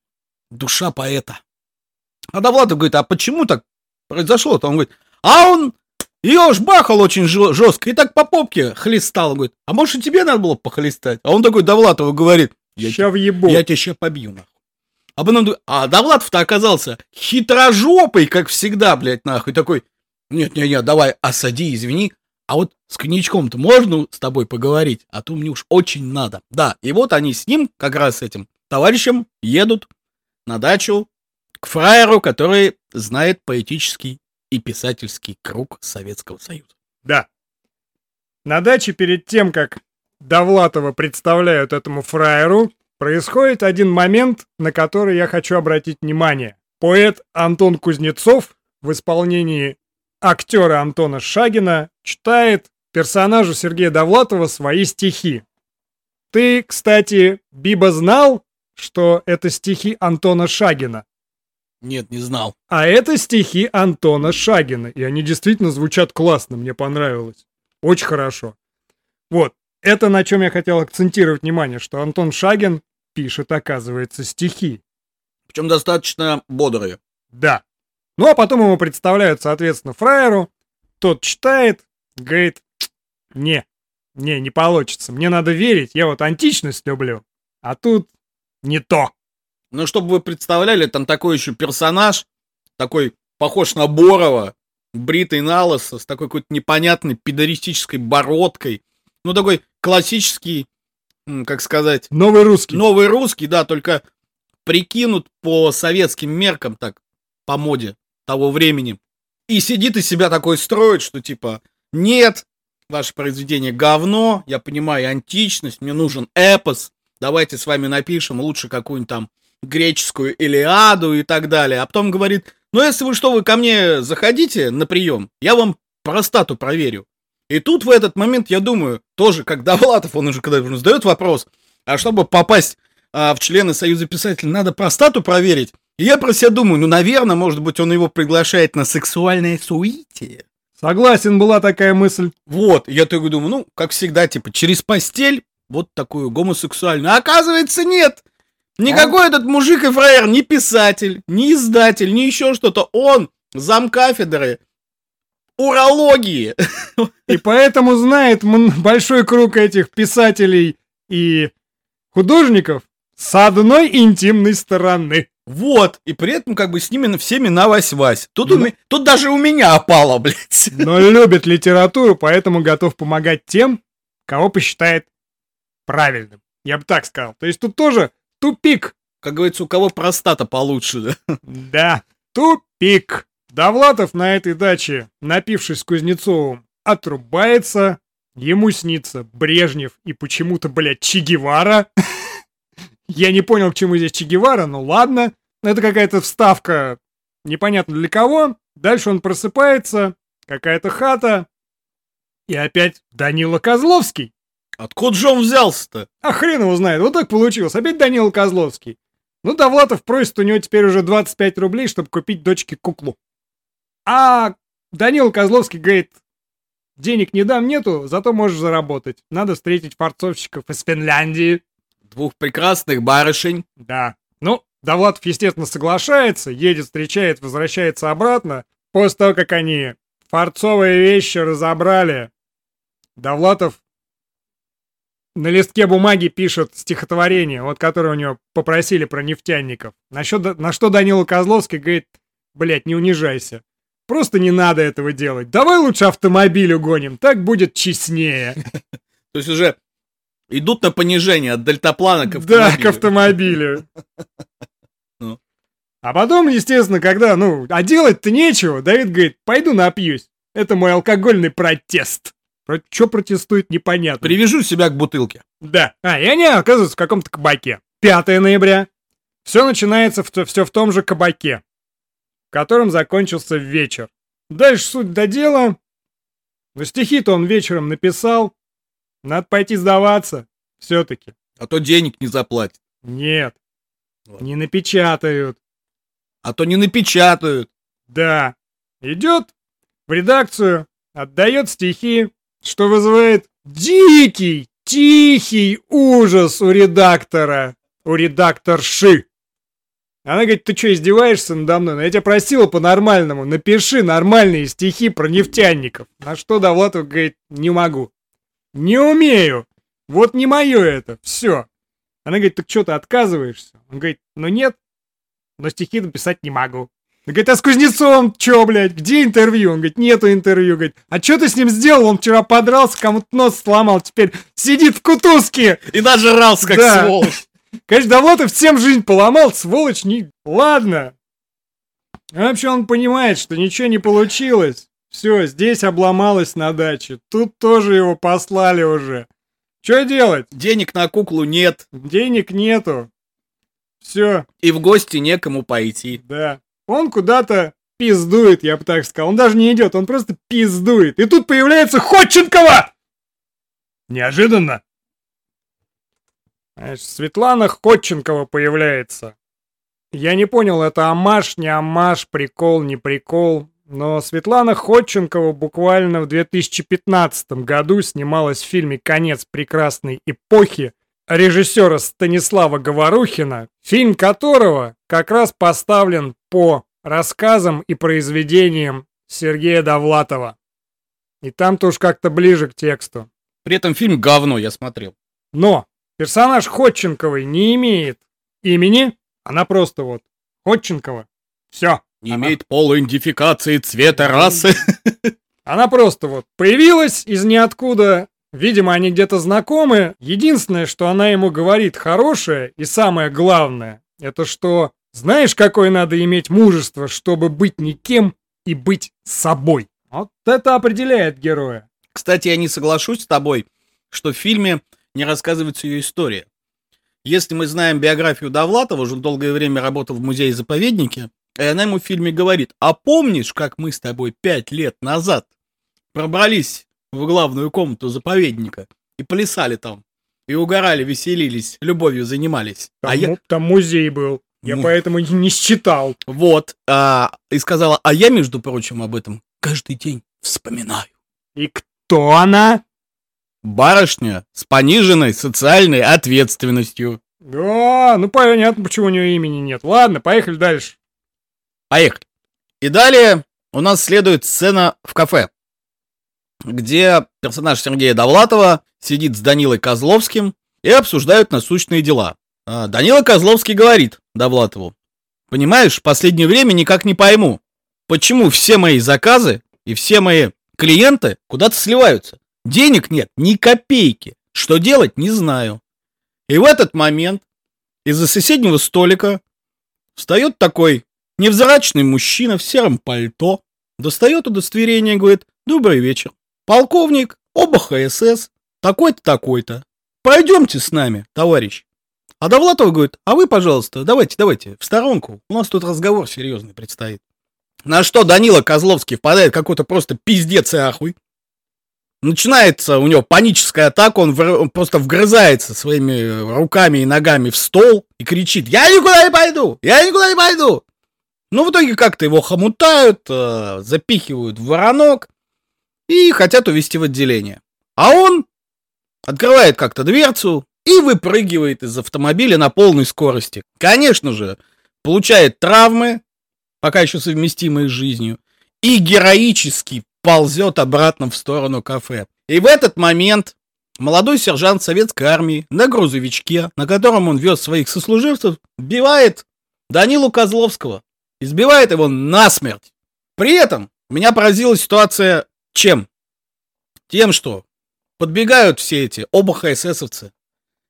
душа поэта. А Довлатов говорит, а почему так произошло-то? Он говорит, а он ее жбахал очень жё- жестко и так по попке хлестал. Говорит, а может и тебе надо было похлестать? А он такой Довлатову говорит, я, Ща въебу. я тебя сейчас побью, нахуй. А потом, а Довлатов-то оказался хитрожопый, как всегда, блядь, нахуй. Такой, нет-не-не, давай, осади, извини. А вот с коньячком-то можно с тобой поговорить? А то мне уж очень надо. Да, и вот они с ним, как раз с этим товарищем, едут на дачу к фраеру, который знает поэтический и писательский круг Советского Союза. Да. На даче перед тем, как Довлатова представляют этому фраеру, происходит один момент, на который я хочу обратить внимание. Поэт Антон Кузнецов в исполнении актера Антона Шагина читает персонажу Сергея Довлатова свои стихи. Ты, кстати, Биба знал, что это стихи Антона Шагина? Нет, не знал. А это стихи Антона Шагина, и они действительно звучат классно, мне понравилось. Очень хорошо. Вот, это на чем я хотел акцентировать внимание, что Антон Шагин пишет, оказывается, стихи. Причем достаточно бодрые. Да. Ну, а потом ему представляют, соответственно, фраеру, тот читает, говорит, не, не, не получится, мне надо верить, я вот античность люблю, а тут не то. Ну, чтобы вы представляли, там такой еще персонаж, такой похож на Борова, бритый на лысо, с такой какой-то непонятной педористической бородкой. Ну, такой классический, как сказать, Новый русский. новый русский, да, только прикинут по советским меркам, так, по моде того времени. И сидит из себя такой строит, что типа, нет, ваше произведение говно, я понимаю античность, мне нужен эпос, давайте с вами напишем лучше какую-нибудь там греческую Илиаду и так далее. А потом говорит, ну если вы что, вы ко мне заходите на прием, я вам простату проверю. И тут в этот момент я думаю, тоже как Довлатов, он уже когда задает вопрос, а чтобы попасть а, в члены Союза писателей, надо простату проверить. И я про себя думаю, ну, наверное, может быть, он его приглашает на сексуальное суитие. Согласен, была такая мысль. Вот, я такой думаю, ну, как всегда, типа, через постель, вот такую гомосексуальную. А оказывается, нет. Никакой этот мужик и фраер, ни писатель, ни издатель, ни еще что-то. Он замкафедры урологии. И поэтому знает большой круг этих писателей и художников с одной интимной стороны. Вот, и при этом как бы с ними всеми на вась-вась. Тут, Ну. тут даже у меня опало, блядь. Но любит литературу, поэтому готов помогать тем, кого посчитает правильным. Я бы так сказал. То есть тут тоже тупик. Как говорится, у кого простата получше, да? Да, тупик. Довлатов на этой даче, напившись с Кузнецовым, отрубается. Ему снится Брежнев и почему-то, блядь, Че Гевара. Я не понял, к чему здесь Че Гевара, но ладно. Это какая-то вставка, непонятно для кого. Дальше он просыпается, какая-то хата. И опять Данила Козловский. Откуда же он взялся-то? А хрен его знает, вот так получилось. Опять Данила Козловский. Ну, Довлатов просит у него теперь уже 25 рублей, чтобы купить дочке куклу. А Данил Козловский говорит, денег не дам, нету, зато можешь заработать. Надо встретить фарцовщиков из Финляндии. Двух прекрасных барышень. Да. Ну, Довлатов, естественно, соглашается, едет, встречает, возвращается обратно. После того, как они фарцовые вещи разобрали, Довлатов на листке бумаги пишет стихотворение, вот которое у него попросили про нефтяников. На что, на что Данила Козловский говорит, блядь, не унижайся. Просто не надо этого делать. Давай лучше автомобиль угоним, так будет честнее. То есть уже идут на понижение от дельтаплана к автомобилю. Да, к автомобилю. Ну. А потом, естественно, когда, ну, а делать-то нечего, Давид говорит, пойду напьюсь. Это мой алкогольный протест. Что протестует, непонятно. Привяжу себя к бутылке. Да. А, и они оказываются в каком-то кабаке. 5 ноября. Все начинается в, все в том же кабаке, в котором закончился вечер. Дальше суть до дела. Но стихи-то он вечером написал. Надо пойти сдаваться. Все-таки. А то денег не заплатят. Нет. Ладно. Не напечатают. А то не напечатают. Да. Идет в редакцию, отдает стихи, что вызывает дикий, тихий ужас у редактора, у редакторши. Она говорит, ты что, издеваешься надо мной? Ну, я тебя просила по-нормальному, напиши нормальные стихи про нефтяников. На что Довлатов говорит, не могу. Не умею. Вот не мое это, все. Она говорит, так что ты отказываешься? Он говорит, ну нет, но стихи написать не могу. Говорит, а с Кузнецовым чё, блядь, где интервью? Он говорит, нету интервью. Говорит, а что ты с ним сделал? Он вчера подрался, кому-то нос сломал, теперь сидит в кутузке. И нажрался, как да. сволочь. Конечно, Довлатов всем жизнь поломал, сволочь, не... Ладно. вообще он понимает, что ничего не получилось. Все, здесь обломалось на даче. Тут тоже его послали уже. Что делать? Денег на куклу нет. Денег нету. Все. И в гости некому пойти. Да. Он куда-то пиздует, я бы так сказал. Он даже не идет, он просто пиздует. И тут появляется Ходченкова! Неожиданно. Знаешь, Светлана Ходченкова появляется. Я не понял, это амаш, не амаш, прикол, не прикол. Но Светлана Ходченкова буквально в 2015 году снималась в фильме «Конец прекрасной эпохи» режиссера Станислава Говорухина, фильм которого как раз поставлен по рассказам и произведениям Сергея Довлатова. И там-то уж как-то ближе к тексту. При этом фильм говно я смотрел. Но персонаж Ходченковой не имеет имени, она просто вот Ходченкова. Все. Не она... имеет полуидентификации цвета расы. Она просто вот появилась из ниоткуда, Видимо, они где-то знакомы. Единственное, что она ему говорит хорошее и самое главное, это что знаешь, какое надо иметь мужество, чтобы быть никем и быть собой. Вот это определяет героя. Кстати, я не соглашусь с тобой, что в фильме не рассказывается ее история. Если мы знаем биографию Довлатова, уже долгое время работал в музее-заповеднике, и она ему в фильме говорит, а помнишь, как мы с тобой пять лет назад пробрались в главную комнату заповедника и плясали там, и угорали, веселились, любовью занимались. Там, а я... там музей был. Я ну, поэтому не считал. Вот. А, и сказала, а я, между прочим, об этом каждый день вспоминаю. И кто она? Барышня с пониженной социальной ответственностью. Да, ну понятно, почему у нее имени нет. Ладно, поехали дальше. Поехали. И далее у нас следует сцена в кафе, где персонаж Сергея Довлатова сидит с Данилой Козловским и обсуждают насущные дела. А, Данила Козловский говорит Довлатову. Понимаешь, в последнее время никак не пойму, почему все мои заказы и все мои клиенты куда-то сливаются. Денег нет, ни копейки. Что делать, не знаю. И в этот момент из-за соседнего столика встает такой невзрачный мужчина в сером пальто, достает удостоверение и говорит «Добрый вечер. Полковник, оба ХСС, такой-то, такой-то. Пойдемте с нами, товарищ». А Довлатов говорит, а вы, пожалуйста, давайте, давайте, в сторонку. У нас тут разговор серьезный предстоит. На что Данила Козловский впадает какой-то просто пиздец и ахуй. начинается у него паническая атака, он, в, он просто вгрызается своими руками и ногами в стол и кричит «Я никуда не пойду! Я никуда не пойду!» Ну, в итоге как-то его хомутают, э, запихивают в воронок и хотят увезти в отделение. А он открывает как-то дверцу и выпрыгивает из автомобиля на полной скорости. Конечно же, получает травмы, пока еще совместимые с жизнью, и героически ползет обратно в сторону кафе. И в этот момент молодой сержант советской армии на грузовичке, на котором он вез своих сослуживцев, сбивает Данилу Козловского. Избивает его насмерть. При этом меня поразила ситуация чем? Тем, что подбегают все эти оба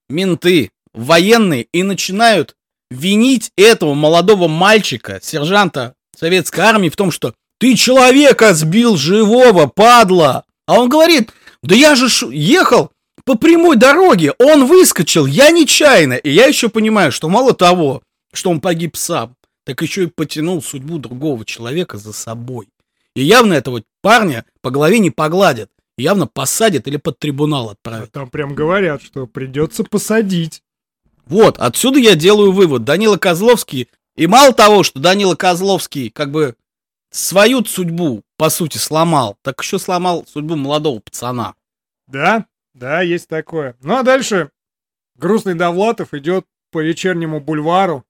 менты, военные и начинают винить этого молодого мальчика, сержанта советской армии в том, что ты человека сбил живого, падла. А он говорит, да я же ехал по прямой дороге, он выскочил, я нечаянно. И я еще понимаю, что мало того, что он погиб сам, так еще и потянул судьбу другого человека за собой. И явно этого парня по голове не погладят. Явно посадят или под трибунал отправят. А там прям говорят, что придется посадить. Вот, отсюда я делаю вывод. Данила Козловский, и мало того, что Данила Козловский как бы свою судьбу, по сути, сломал, так еще сломал судьбу молодого пацана. Да, да, есть такое. Ну а дальше грустный Довлатов идет по вечернему бульвару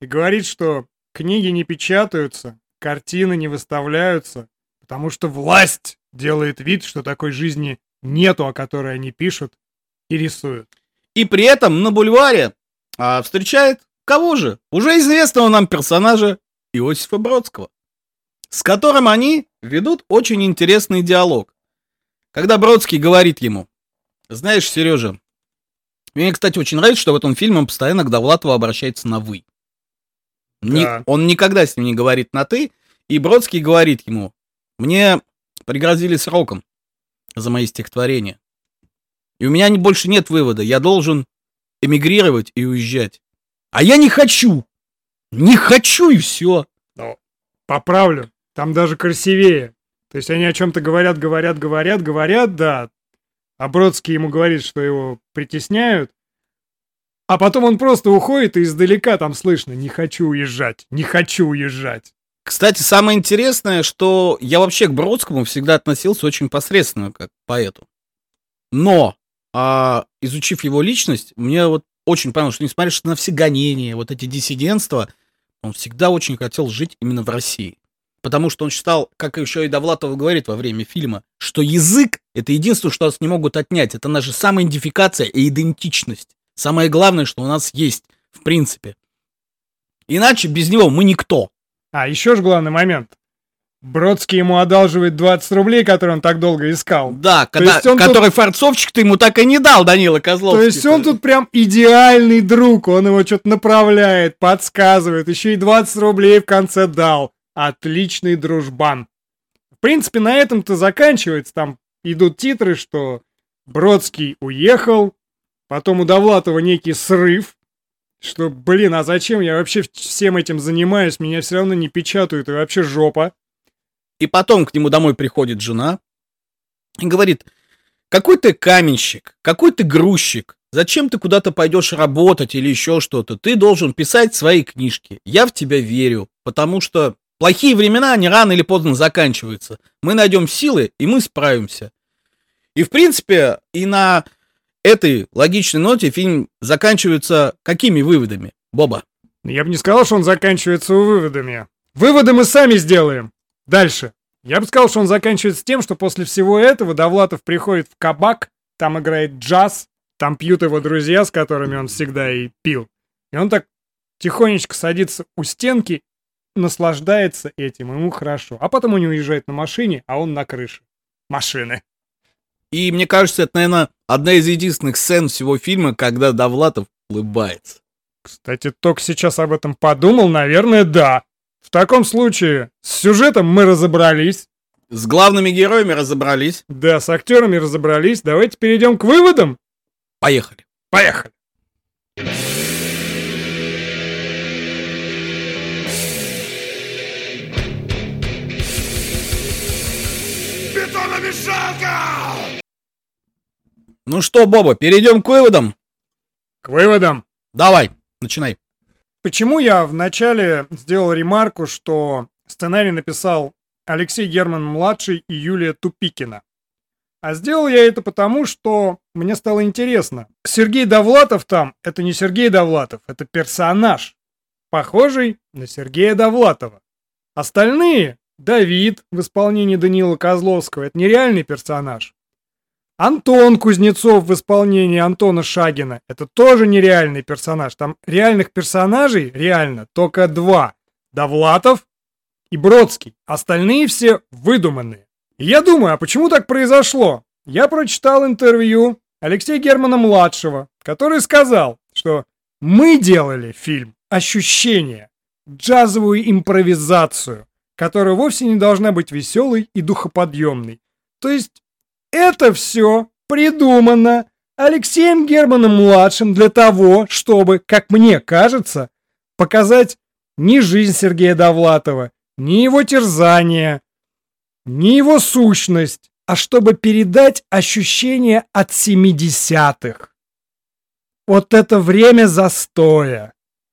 и говорит, что книги не печатаются, картины не выставляются, потому что власть делает вид, что такой жизни нету, о которой они пишут и рисуют. И при этом на бульваре а, встречает кого же? Уже известного нам персонажа Иосифа Бродского, с которым они ведут очень интересный диалог. Когда Бродский говорит ему, знаешь, Сережа, мне, кстати, очень нравится, что в этом фильме он постоянно к Довлатову обращается на «вы». Да. он никогда с ним не говорит на «ты», и Бродский говорит ему, мне пригрозили сроком за мои стихотворения. И у меня больше нет вывода. Я должен эмигрировать и уезжать. А я не хочу. Не хочу и все. Ну, поправлю. Там даже красивее. То есть они о чем-то говорят, говорят, говорят, говорят, да. А Бродский ему говорит, что его притесняют. А потом он просто уходит, и издалека там слышно «не хочу уезжать, не хочу уезжать». Кстати, самое интересное, что я вообще к Бродскому всегда относился очень посредственно, как к поэту. Но а изучив его личность, мне вот очень понравилось, что несмотря на все гонения, вот эти диссидентства, он всегда очень хотел жить именно в России. Потому что он считал, как еще и Довлатов говорит во время фильма, что язык — это единственное, что нас не могут отнять. Это наша самоидентификация и идентичность. Самое главное, что у нас есть, в принципе. Иначе без него мы никто. А, еще же главный момент. Бродский ему одалживает 20 рублей, которые он так долго искал. Да, когда, который тут... форцовчик ты ему так и не дал, Данила Козловский. То есть он тут прям идеальный друг, он его что-то направляет, подсказывает, еще и 20 рублей в конце дал. Отличный дружбан. В принципе, на этом-то заканчивается, там идут титры, что Бродский уехал, потом у Довлатова некий срыв, что, блин, а зачем я вообще всем этим занимаюсь, меня все равно не печатают, и вообще жопа. И потом к нему домой приходит жена и говорит, какой ты каменщик, какой ты грузчик, зачем ты куда-то пойдешь работать или еще что-то, ты должен писать свои книжки, я в тебя верю, потому что плохие времена, они рано или поздно заканчиваются, мы найдем силы и мы справимся. И в принципе, и на этой логичной ноте фильм заканчивается какими выводами, Боба? Я бы не сказал, что он заканчивается выводами. Выводы мы сами сделаем. Дальше. Я бы сказал, что он заканчивается тем, что после всего этого Довлатов приходит в кабак, там играет джаз, там пьют его друзья, с которыми он всегда и пил. И он так тихонечко садится у стенки, наслаждается этим, ему хорошо. А потом он уезжает на машине, а он на крыше машины. И мне кажется, это, наверное, одна из единственных сцен всего фильма, когда Довлатов улыбается. Кстати, только сейчас об этом подумал, наверное, да. В таком случае, с сюжетом мы разобрались. С главными героями разобрались. Да, с актерами разобрались. Давайте перейдем к выводам. Поехали. Поехали. Бетономешалка! Ну что, Боба, перейдем к выводам? К выводам? Давай, начинай. Почему я вначале сделал ремарку, что сценарий написал Алексей Герман-младший и Юлия Тупикина? А сделал я это потому, что мне стало интересно. Сергей Довлатов там — это не Сергей Довлатов, это персонаж, похожий на Сергея Довлатова. Остальные — Давид в исполнении Данила Козловского — это нереальный персонаж. Антон Кузнецов в исполнении Антона Шагина — это тоже нереальный персонаж. Там реальных персонажей реально только два — Довлатов и Бродский. Остальные все выдуманные. Я думаю, а почему так произошло? Я прочитал интервью Алексея Германа-младшего, который сказал, что мы делали фильм «Ощущение», джазовую импровизацию, которая вовсе не должна быть веселой и духоподъемной. То есть это все придумано Алексеем Германом-младшим для того, чтобы, как мне кажется, показать ни жизнь Сергея Довлатова, ни его терзания, не его сущность, а чтобы передать ощущение от 70-х. Вот это время застоя.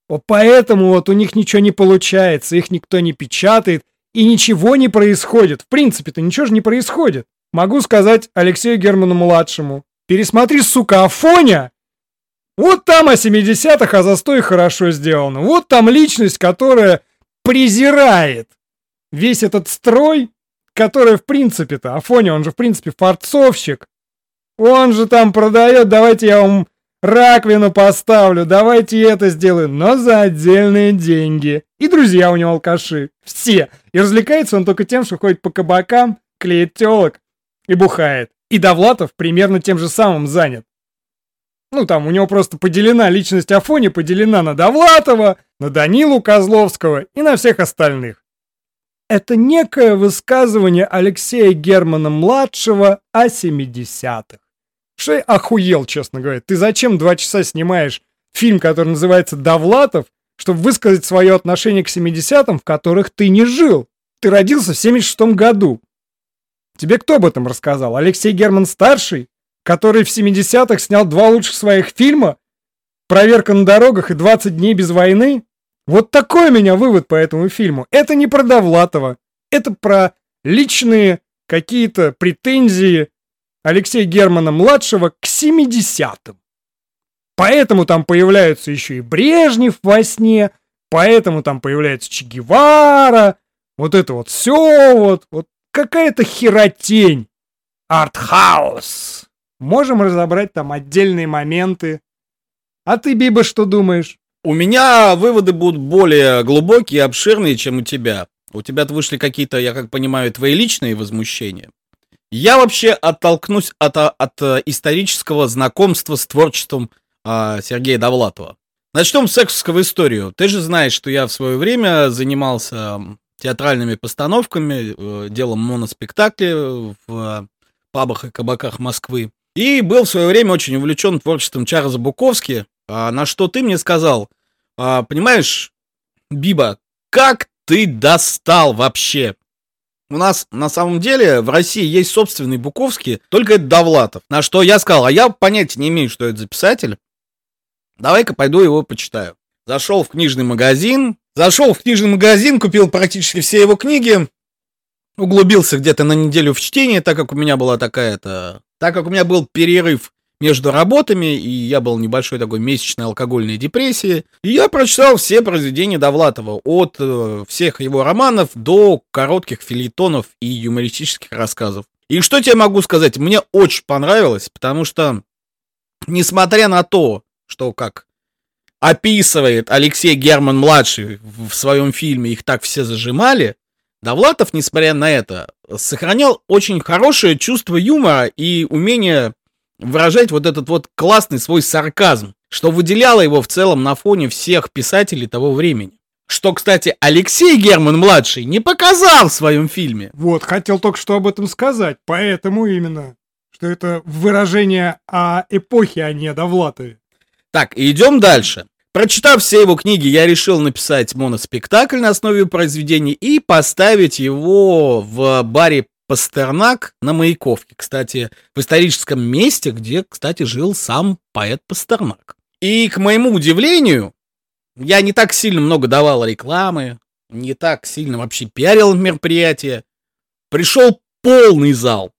Вот поэтому вот у них ничего не получается, их никто не печатает, и ничего не происходит. В принципе-то ничего же не происходит. Могу сказать Алексею Герману-младшему. Пересмотри, сука, Афоня! Вот там о 70-х, о застое хорошо сделано. Вот там личность, которая презирает весь этот строй который в принципе-то, Афоня, он же в принципе фарцовщик. Он же там продает, давайте я вам раковину поставлю, давайте это сделаю, но за отдельные деньги. И друзья у него алкаши. Все. И развлекается он только тем, что ходит по кабакам, клеит телок и бухает. И Довлатов примерно тем же самым занят. Ну, там у него просто поделена личность Афони, поделена на Довлатова, на Данилу Козловского и на всех остальных это некое высказывание Алексея Германа-младшего о 70-х. Что я охуел, честно говоря. Ты зачем два часа снимаешь фильм, который называется «Довлатов», чтобы высказать свое отношение к 70-м, в которых ты не жил? Ты родился в 76-м году. Тебе кто об этом рассказал? Алексей Герман-старший, который в 70-х снял два лучших своих фильма «Проверка на дорогах» и «20 дней без войны»? Вот такой у меня вывод по этому фильму. Это не про Довлатова. Это про личные какие-то претензии Алексея Германа-младшего к 70-м. Поэтому там появляются еще и Брежнев во сне, поэтому там появляется Че Гевара, вот это вот все вот, вот какая-то херотень. Артхаус. Можем разобрать там отдельные моменты. А ты, Биба, что думаешь? У меня выводы будут более глубокие обширные, чем у тебя. У тебя вышли какие-то, я как понимаю, твои личные возмущения. Я вообще оттолкнусь от, от исторического знакомства с творчеством э, Сергея Довлатова. Начнем с сексовского историю. Ты же знаешь, что я в свое время занимался театральными постановками, э, делом моноспектакли в э, пабах и кабаках Москвы. И был в свое время очень увлечен творчеством Чарльза Буковски, а, на что ты мне сказал, а, понимаешь, Биба, как ты достал вообще? У нас на самом деле в России есть собственный Буковский, только это Довлатов. На что я сказал, а я понятия не имею, что это за писатель. Давай-ка пойду его почитаю. Зашел в книжный магазин, зашел в книжный магазин, купил практически все его книги, углубился где-то на неделю в чтение, так как у меня была такая-то... Так как у меня был перерыв между работами, и я был небольшой такой месячной алкогольной депрессии. И я прочитал все произведения Довлатова, от э, всех его романов до коротких филитонов и юмористических рассказов. И что тебе могу сказать, мне очень понравилось, потому что, несмотря на то, что как описывает Алексей Герман-младший в своем фильме, их так все зажимали, Довлатов, несмотря на это, сохранял очень хорошее чувство юмора и умение выражать вот этот вот классный свой сарказм, что выделяло его в целом на фоне всех писателей того времени. Что, кстати, Алексей Герман-младший не показал в своем фильме. Вот, хотел только что об этом сказать, поэтому именно, что это выражение о эпохе, а не о Довлатове. Так, идем дальше. Прочитав все его книги, я решил написать моноспектакль на основе произведений и поставить его в баре Пастернак на Маяковке. Кстати, в историческом месте, где, кстати, жил сам поэт Пастернак. И, к моему удивлению, я не так сильно много давал рекламы, не так сильно вообще пиарил мероприятие. Пришел полный зал.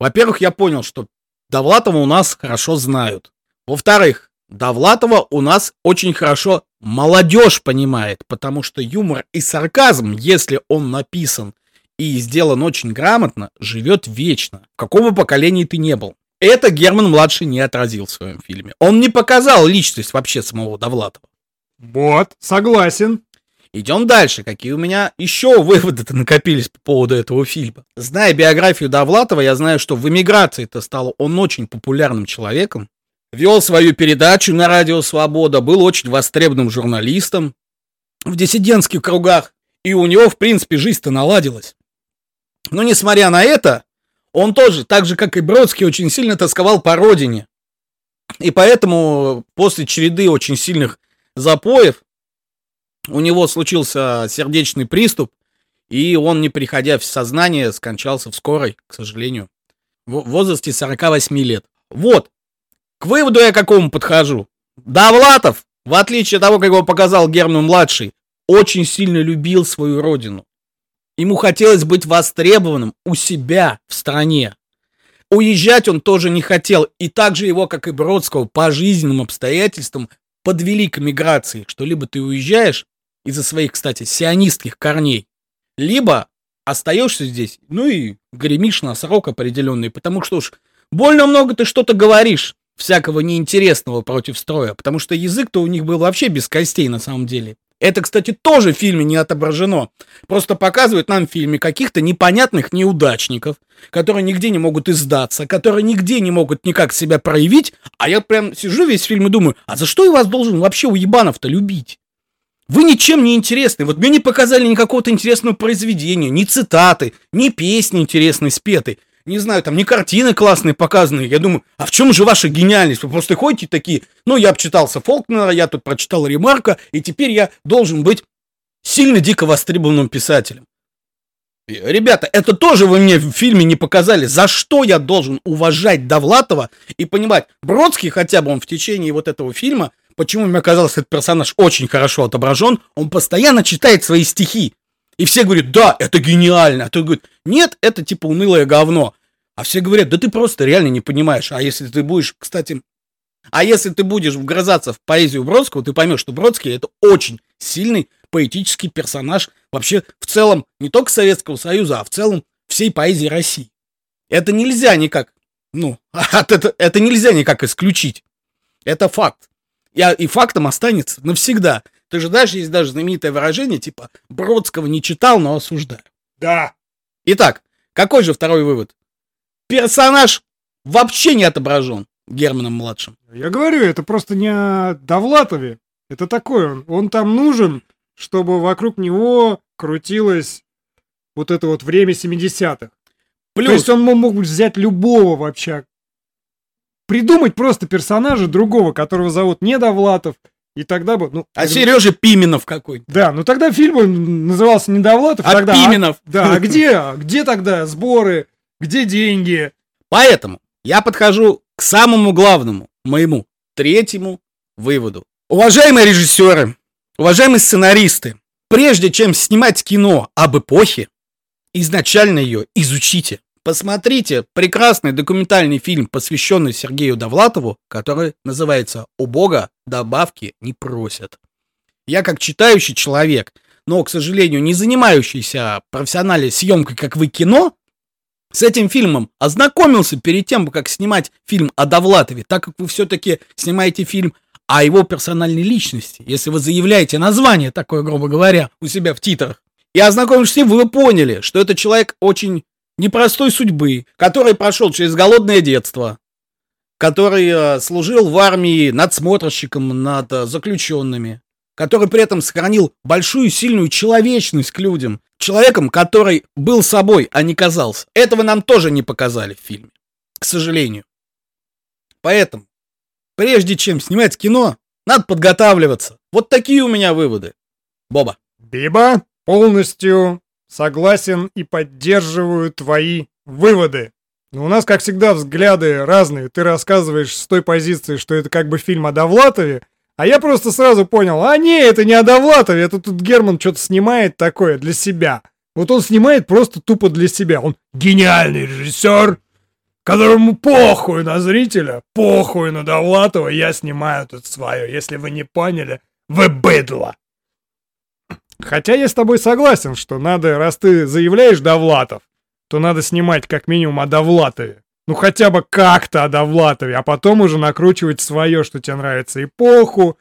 Во-первых, я понял, что Довлатова у нас хорошо знают. Во-вторых, Довлатова у нас очень хорошо молодежь понимает, потому что юмор и сарказм, если он написан и сделан очень грамотно, живет вечно. В каком бы поколении ты не был. Это Герман-младший не отразил в своем фильме. Он не показал личность вообще самого Довлатова. Вот, согласен. Идем дальше. Какие у меня еще выводы-то накопились по поводу этого фильма? Зная биографию Довлатова, я знаю, что в эмиграции-то стал он очень популярным человеком. Вел свою передачу на радио «Свобода», был очень востребованным журналистом в диссидентских кругах. И у него, в принципе, жизнь-то наладилась. Но, несмотря на это, он тоже, так же, как и Бродский, очень сильно тосковал по родине. И поэтому после череды очень сильных запоев у него случился сердечный приступ, и он, не приходя в сознание, скончался в скорой, к сожалению, в возрасте 48 лет. Вот, к выводу я какому подхожу. Довлатов, в отличие от того, как его показал Герман-младший, очень сильно любил свою родину. Ему хотелось быть востребованным у себя в стране. Уезжать он тоже не хотел, и также его, как и Бродского, по жизненным обстоятельствам подвели к миграции, что либо ты уезжаешь, из-за своих, кстати, сионистских корней, либо остаешься здесь, ну и гремишь на срок определенный, потому что уж больно много ты что-то говоришь всякого неинтересного против строя, потому что язык-то у них был вообще без костей на самом деле. Это, кстати, тоже в фильме не отображено. Просто показывают нам в фильме каких-то непонятных неудачников, которые нигде не могут издаться, которые нигде не могут никак себя проявить. А я прям сижу весь фильм и думаю, а за что я вас должен вообще у ебанов-то любить? Вы ничем не интересны. Вот мне не показали ни какого-то интересного произведения, ни цитаты, ни песни интересной спеты. Не знаю, там ни картины классные показаны. Я думаю, а в чем же ваша гениальность? Вы просто ходите такие, ну, я обчитался Фолкнера, я тут прочитал Ремарка, и теперь я должен быть сильно дико востребованным писателем. Ребята, это тоже вы мне в фильме не показали. За что я должен уважать Довлатова и понимать, Бродский хотя бы он в течение вот этого фильма почему мне казалось, этот персонаж очень хорошо отображен, он постоянно читает свои стихи. И все говорят, да, это гениально. А ты говорит, нет, это типа унылое говно. А все говорят, да ты просто реально не понимаешь. А если ты будешь, кстати, а если ты будешь вгрызаться в поэзию Бродского, ты поймешь, что Бродский это очень сильный поэтический персонаж вообще в целом не только Советского Союза, а в целом всей поэзии России. Это нельзя никак, ну, это, это нельзя никак исключить. Это факт и, и фактом останется навсегда. Ты же знаешь, есть даже знаменитое выражение, типа, Бродского не читал, но осуждаю. Да. Итак, какой же второй вывод? Персонаж вообще не отображен Германом-младшим. Я говорю, это просто не о Довлатове. Это такой он. Он там нужен, чтобы вокруг него крутилось вот это вот время 70-х. Плюс... То есть он мог взять любого вообще придумать просто персонажа другого, которого зовут не Довлатов, и тогда бы... Ну, а Сережа Пименов какой-то. Да, ну тогда фильм назывался не Довлатов, а тогда... Пименов. А, да, а где, где тогда сборы, где деньги? Поэтому я подхожу к самому главному, моему третьему выводу. Уважаемые режиссеры, уважаемые сценаристы, прежде чем снимать кино об эпохе, изначально ее изучите. Посмотрите прекрасный документальный фильм, посвященный Сергею Довлатову, который называется «У Бога добавки не просят». Я как читающий человек, но, к сожалению, не занимающийся профессиональной съемкой, как вы, кино, с этим фильмом ознакомился перед тем, как снимать фильм о Довлатове, так как вы все-таки снимаете фильм о его персональной личности, если вы заявляете название такое, грубо говоря, у себя в титрах. И ознакомившись с ним, вы поняли, что это человек очень непростой судьбы, который прошел через голодное детство, который э, служил в армии надсмотрщиком над э, заключенными, который при этом сохранил большую сильную человечность к людям, человеком, который был собой, а не казался. Этого нам тоже не показали в фильме, к сожалению. Поэтому, прежде чем снимать кино, надо подготавливаться. Вот такие у меня выводы. Боба. Биба, полностью Согласен и поддерживаю твои выводы. Ну, у нас, как всегда, взгляды разные. Ты рассказываешь с той позиции, что это как бы фильм о Довлатове, а я просто сразу понял, а не, это не о Довлатове, это тут Герман что-то снимает такое для себя. Вот он снимает просто тупо для себя. Он гениальный режиссер, которому похуй на зрителя, похуй на Довлатова, я снимаю тут свое. Если вы не поняли, вы быдло. Хотя я с тобой согласен, что надо, раз ты заявляешь Довлатов, то надо снимать как минимум о Довлатове. Ну хотя бы как-то о Довлатове, а потом уже накручивать свое, что тебе нравится эпоху,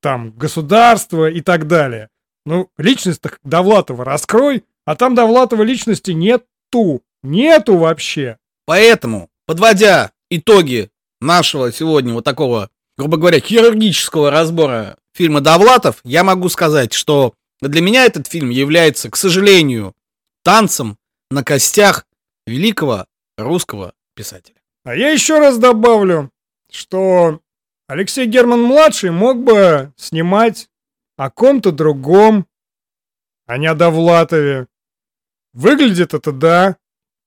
там, государство и так далее. Ну, личность Довлатова раскрой, а там Довлатова личности нету. Нету вообще. Поэтому, подводя итоги нашего сегодня вот такого, грубо говоря, хирургического разбора фильма «Довлатов», я могу сказать, что для меня этот фильм является, к сожалению, танцем на костях великого русского писателя. А я еще раз добавлю, что Алексей Герман-младший мог бы снимать о ком-то другом, а не о Довлатове. Выглядит это, да,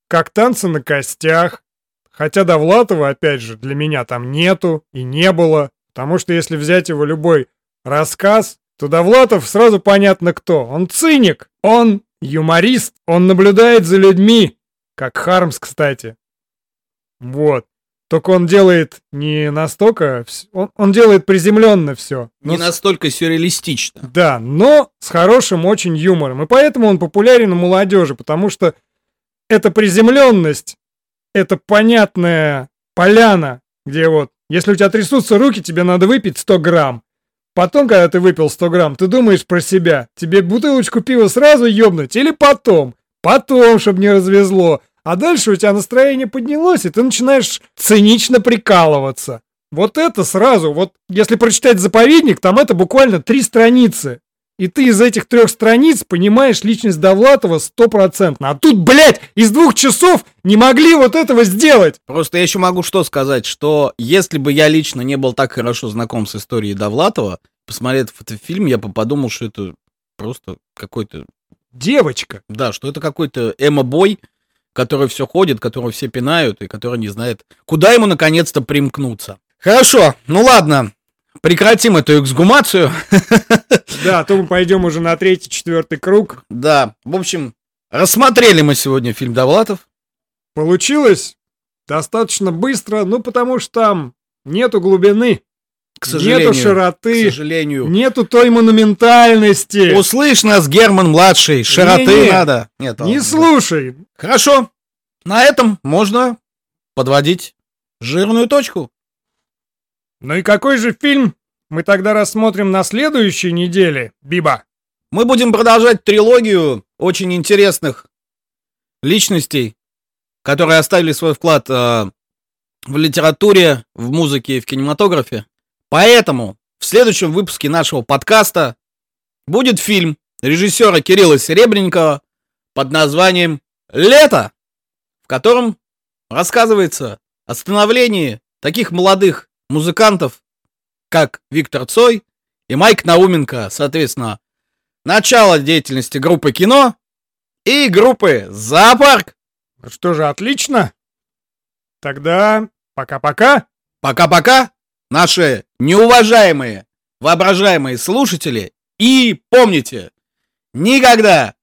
как танцы на костях. Хотя Довлатова, опять же, для меня там нету и не было. Потому что если взять его любой рассказ, то Довлатов сразу понятно кто. Он циник, он юморист, он наблюдает за людьми. Как Хармс, кстати. Вот. Только он делает не настолько... Он, он делает приземленно все. Не настолько сюрреалистично. Да, но с хорошим очень юмором. И поэтому он популярен у молодежи, потому что эта приземленность, это понятная поляна, где вот, если у тебя трясутся руки, тебе надо выпить 100 грамм. Потом, когда ты выпил 100 грамм, ты думаешь про себя. Тебе бутылочку пива сразу ёбнуть или потом? Потом, чтобы не развезло. А дальше у тебя настроение поднялось, и ты начинаешь цинично прикалываться. Вот это сразу, вот если прочитать заповедник, там это буквально три страницы. И ты из этих трех страниц понимаешь личность Довлатова стопроцентно. А тут, блядь, из двух часов не могли вот этого сделать. Просто я еще могу что сказать, что если бы я лично не был так хорошо знаком с историей Довлатова, посмотрев этот фильм, я бы подумал, что это просто какой-то... Девочка. Да, что это какой-то эмо-бой, который все ходит, которого все пинают и который не знает, куда ему наконец-то примкнуться. Хорошо, ну ладно, прекратим эту эксгумацию. Да, а то мы пойдем уже на третий, четвертый круг. Да, в общем, рассмотрели мы сегодня фильм Довлатов. Получилось достаточно быстро, ну потому что там нету глубины. К сожалению, нету широты, к сожалению. нету той монументальности. Услышь нас, Герман младший, широты Не-не, надо. Нет, Не ладно. слушай. Хорошо, на этом можно подводить жирную точку. Ну и какой же фильм мы тогда рассмотрим на следующей неделе, Биба? Мы будем продолжать трилогию очень интересных личностей, которые оставили свой вклад э, в литературе, в музыке и в кинематографе. Поэтому в следующем выпуске нашего подкаста будет фильм режиссера Кирилла Серебренникова под названием «Лето», в котором рассказывается о становлении таких молодых музыкантов, как Виктор Цой и Майк Науменко, соответственно, начало деятельности группы кино и группы Зоопарк. Ну Что же, отлично. Тогда пока-пока. Пока-пока, наши неуважаемые, воображаемые слушатели. И помните, никогда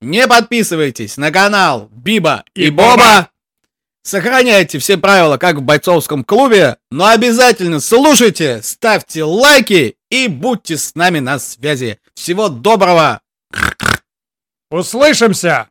не подписывайтесь на канал Биба и, И Боба. Сохраняйте все правила, как в бойцовском клубе, но обязательно слушайте, ставьте лайки и будьте с нами на связи. Всего доброго! Услышимся.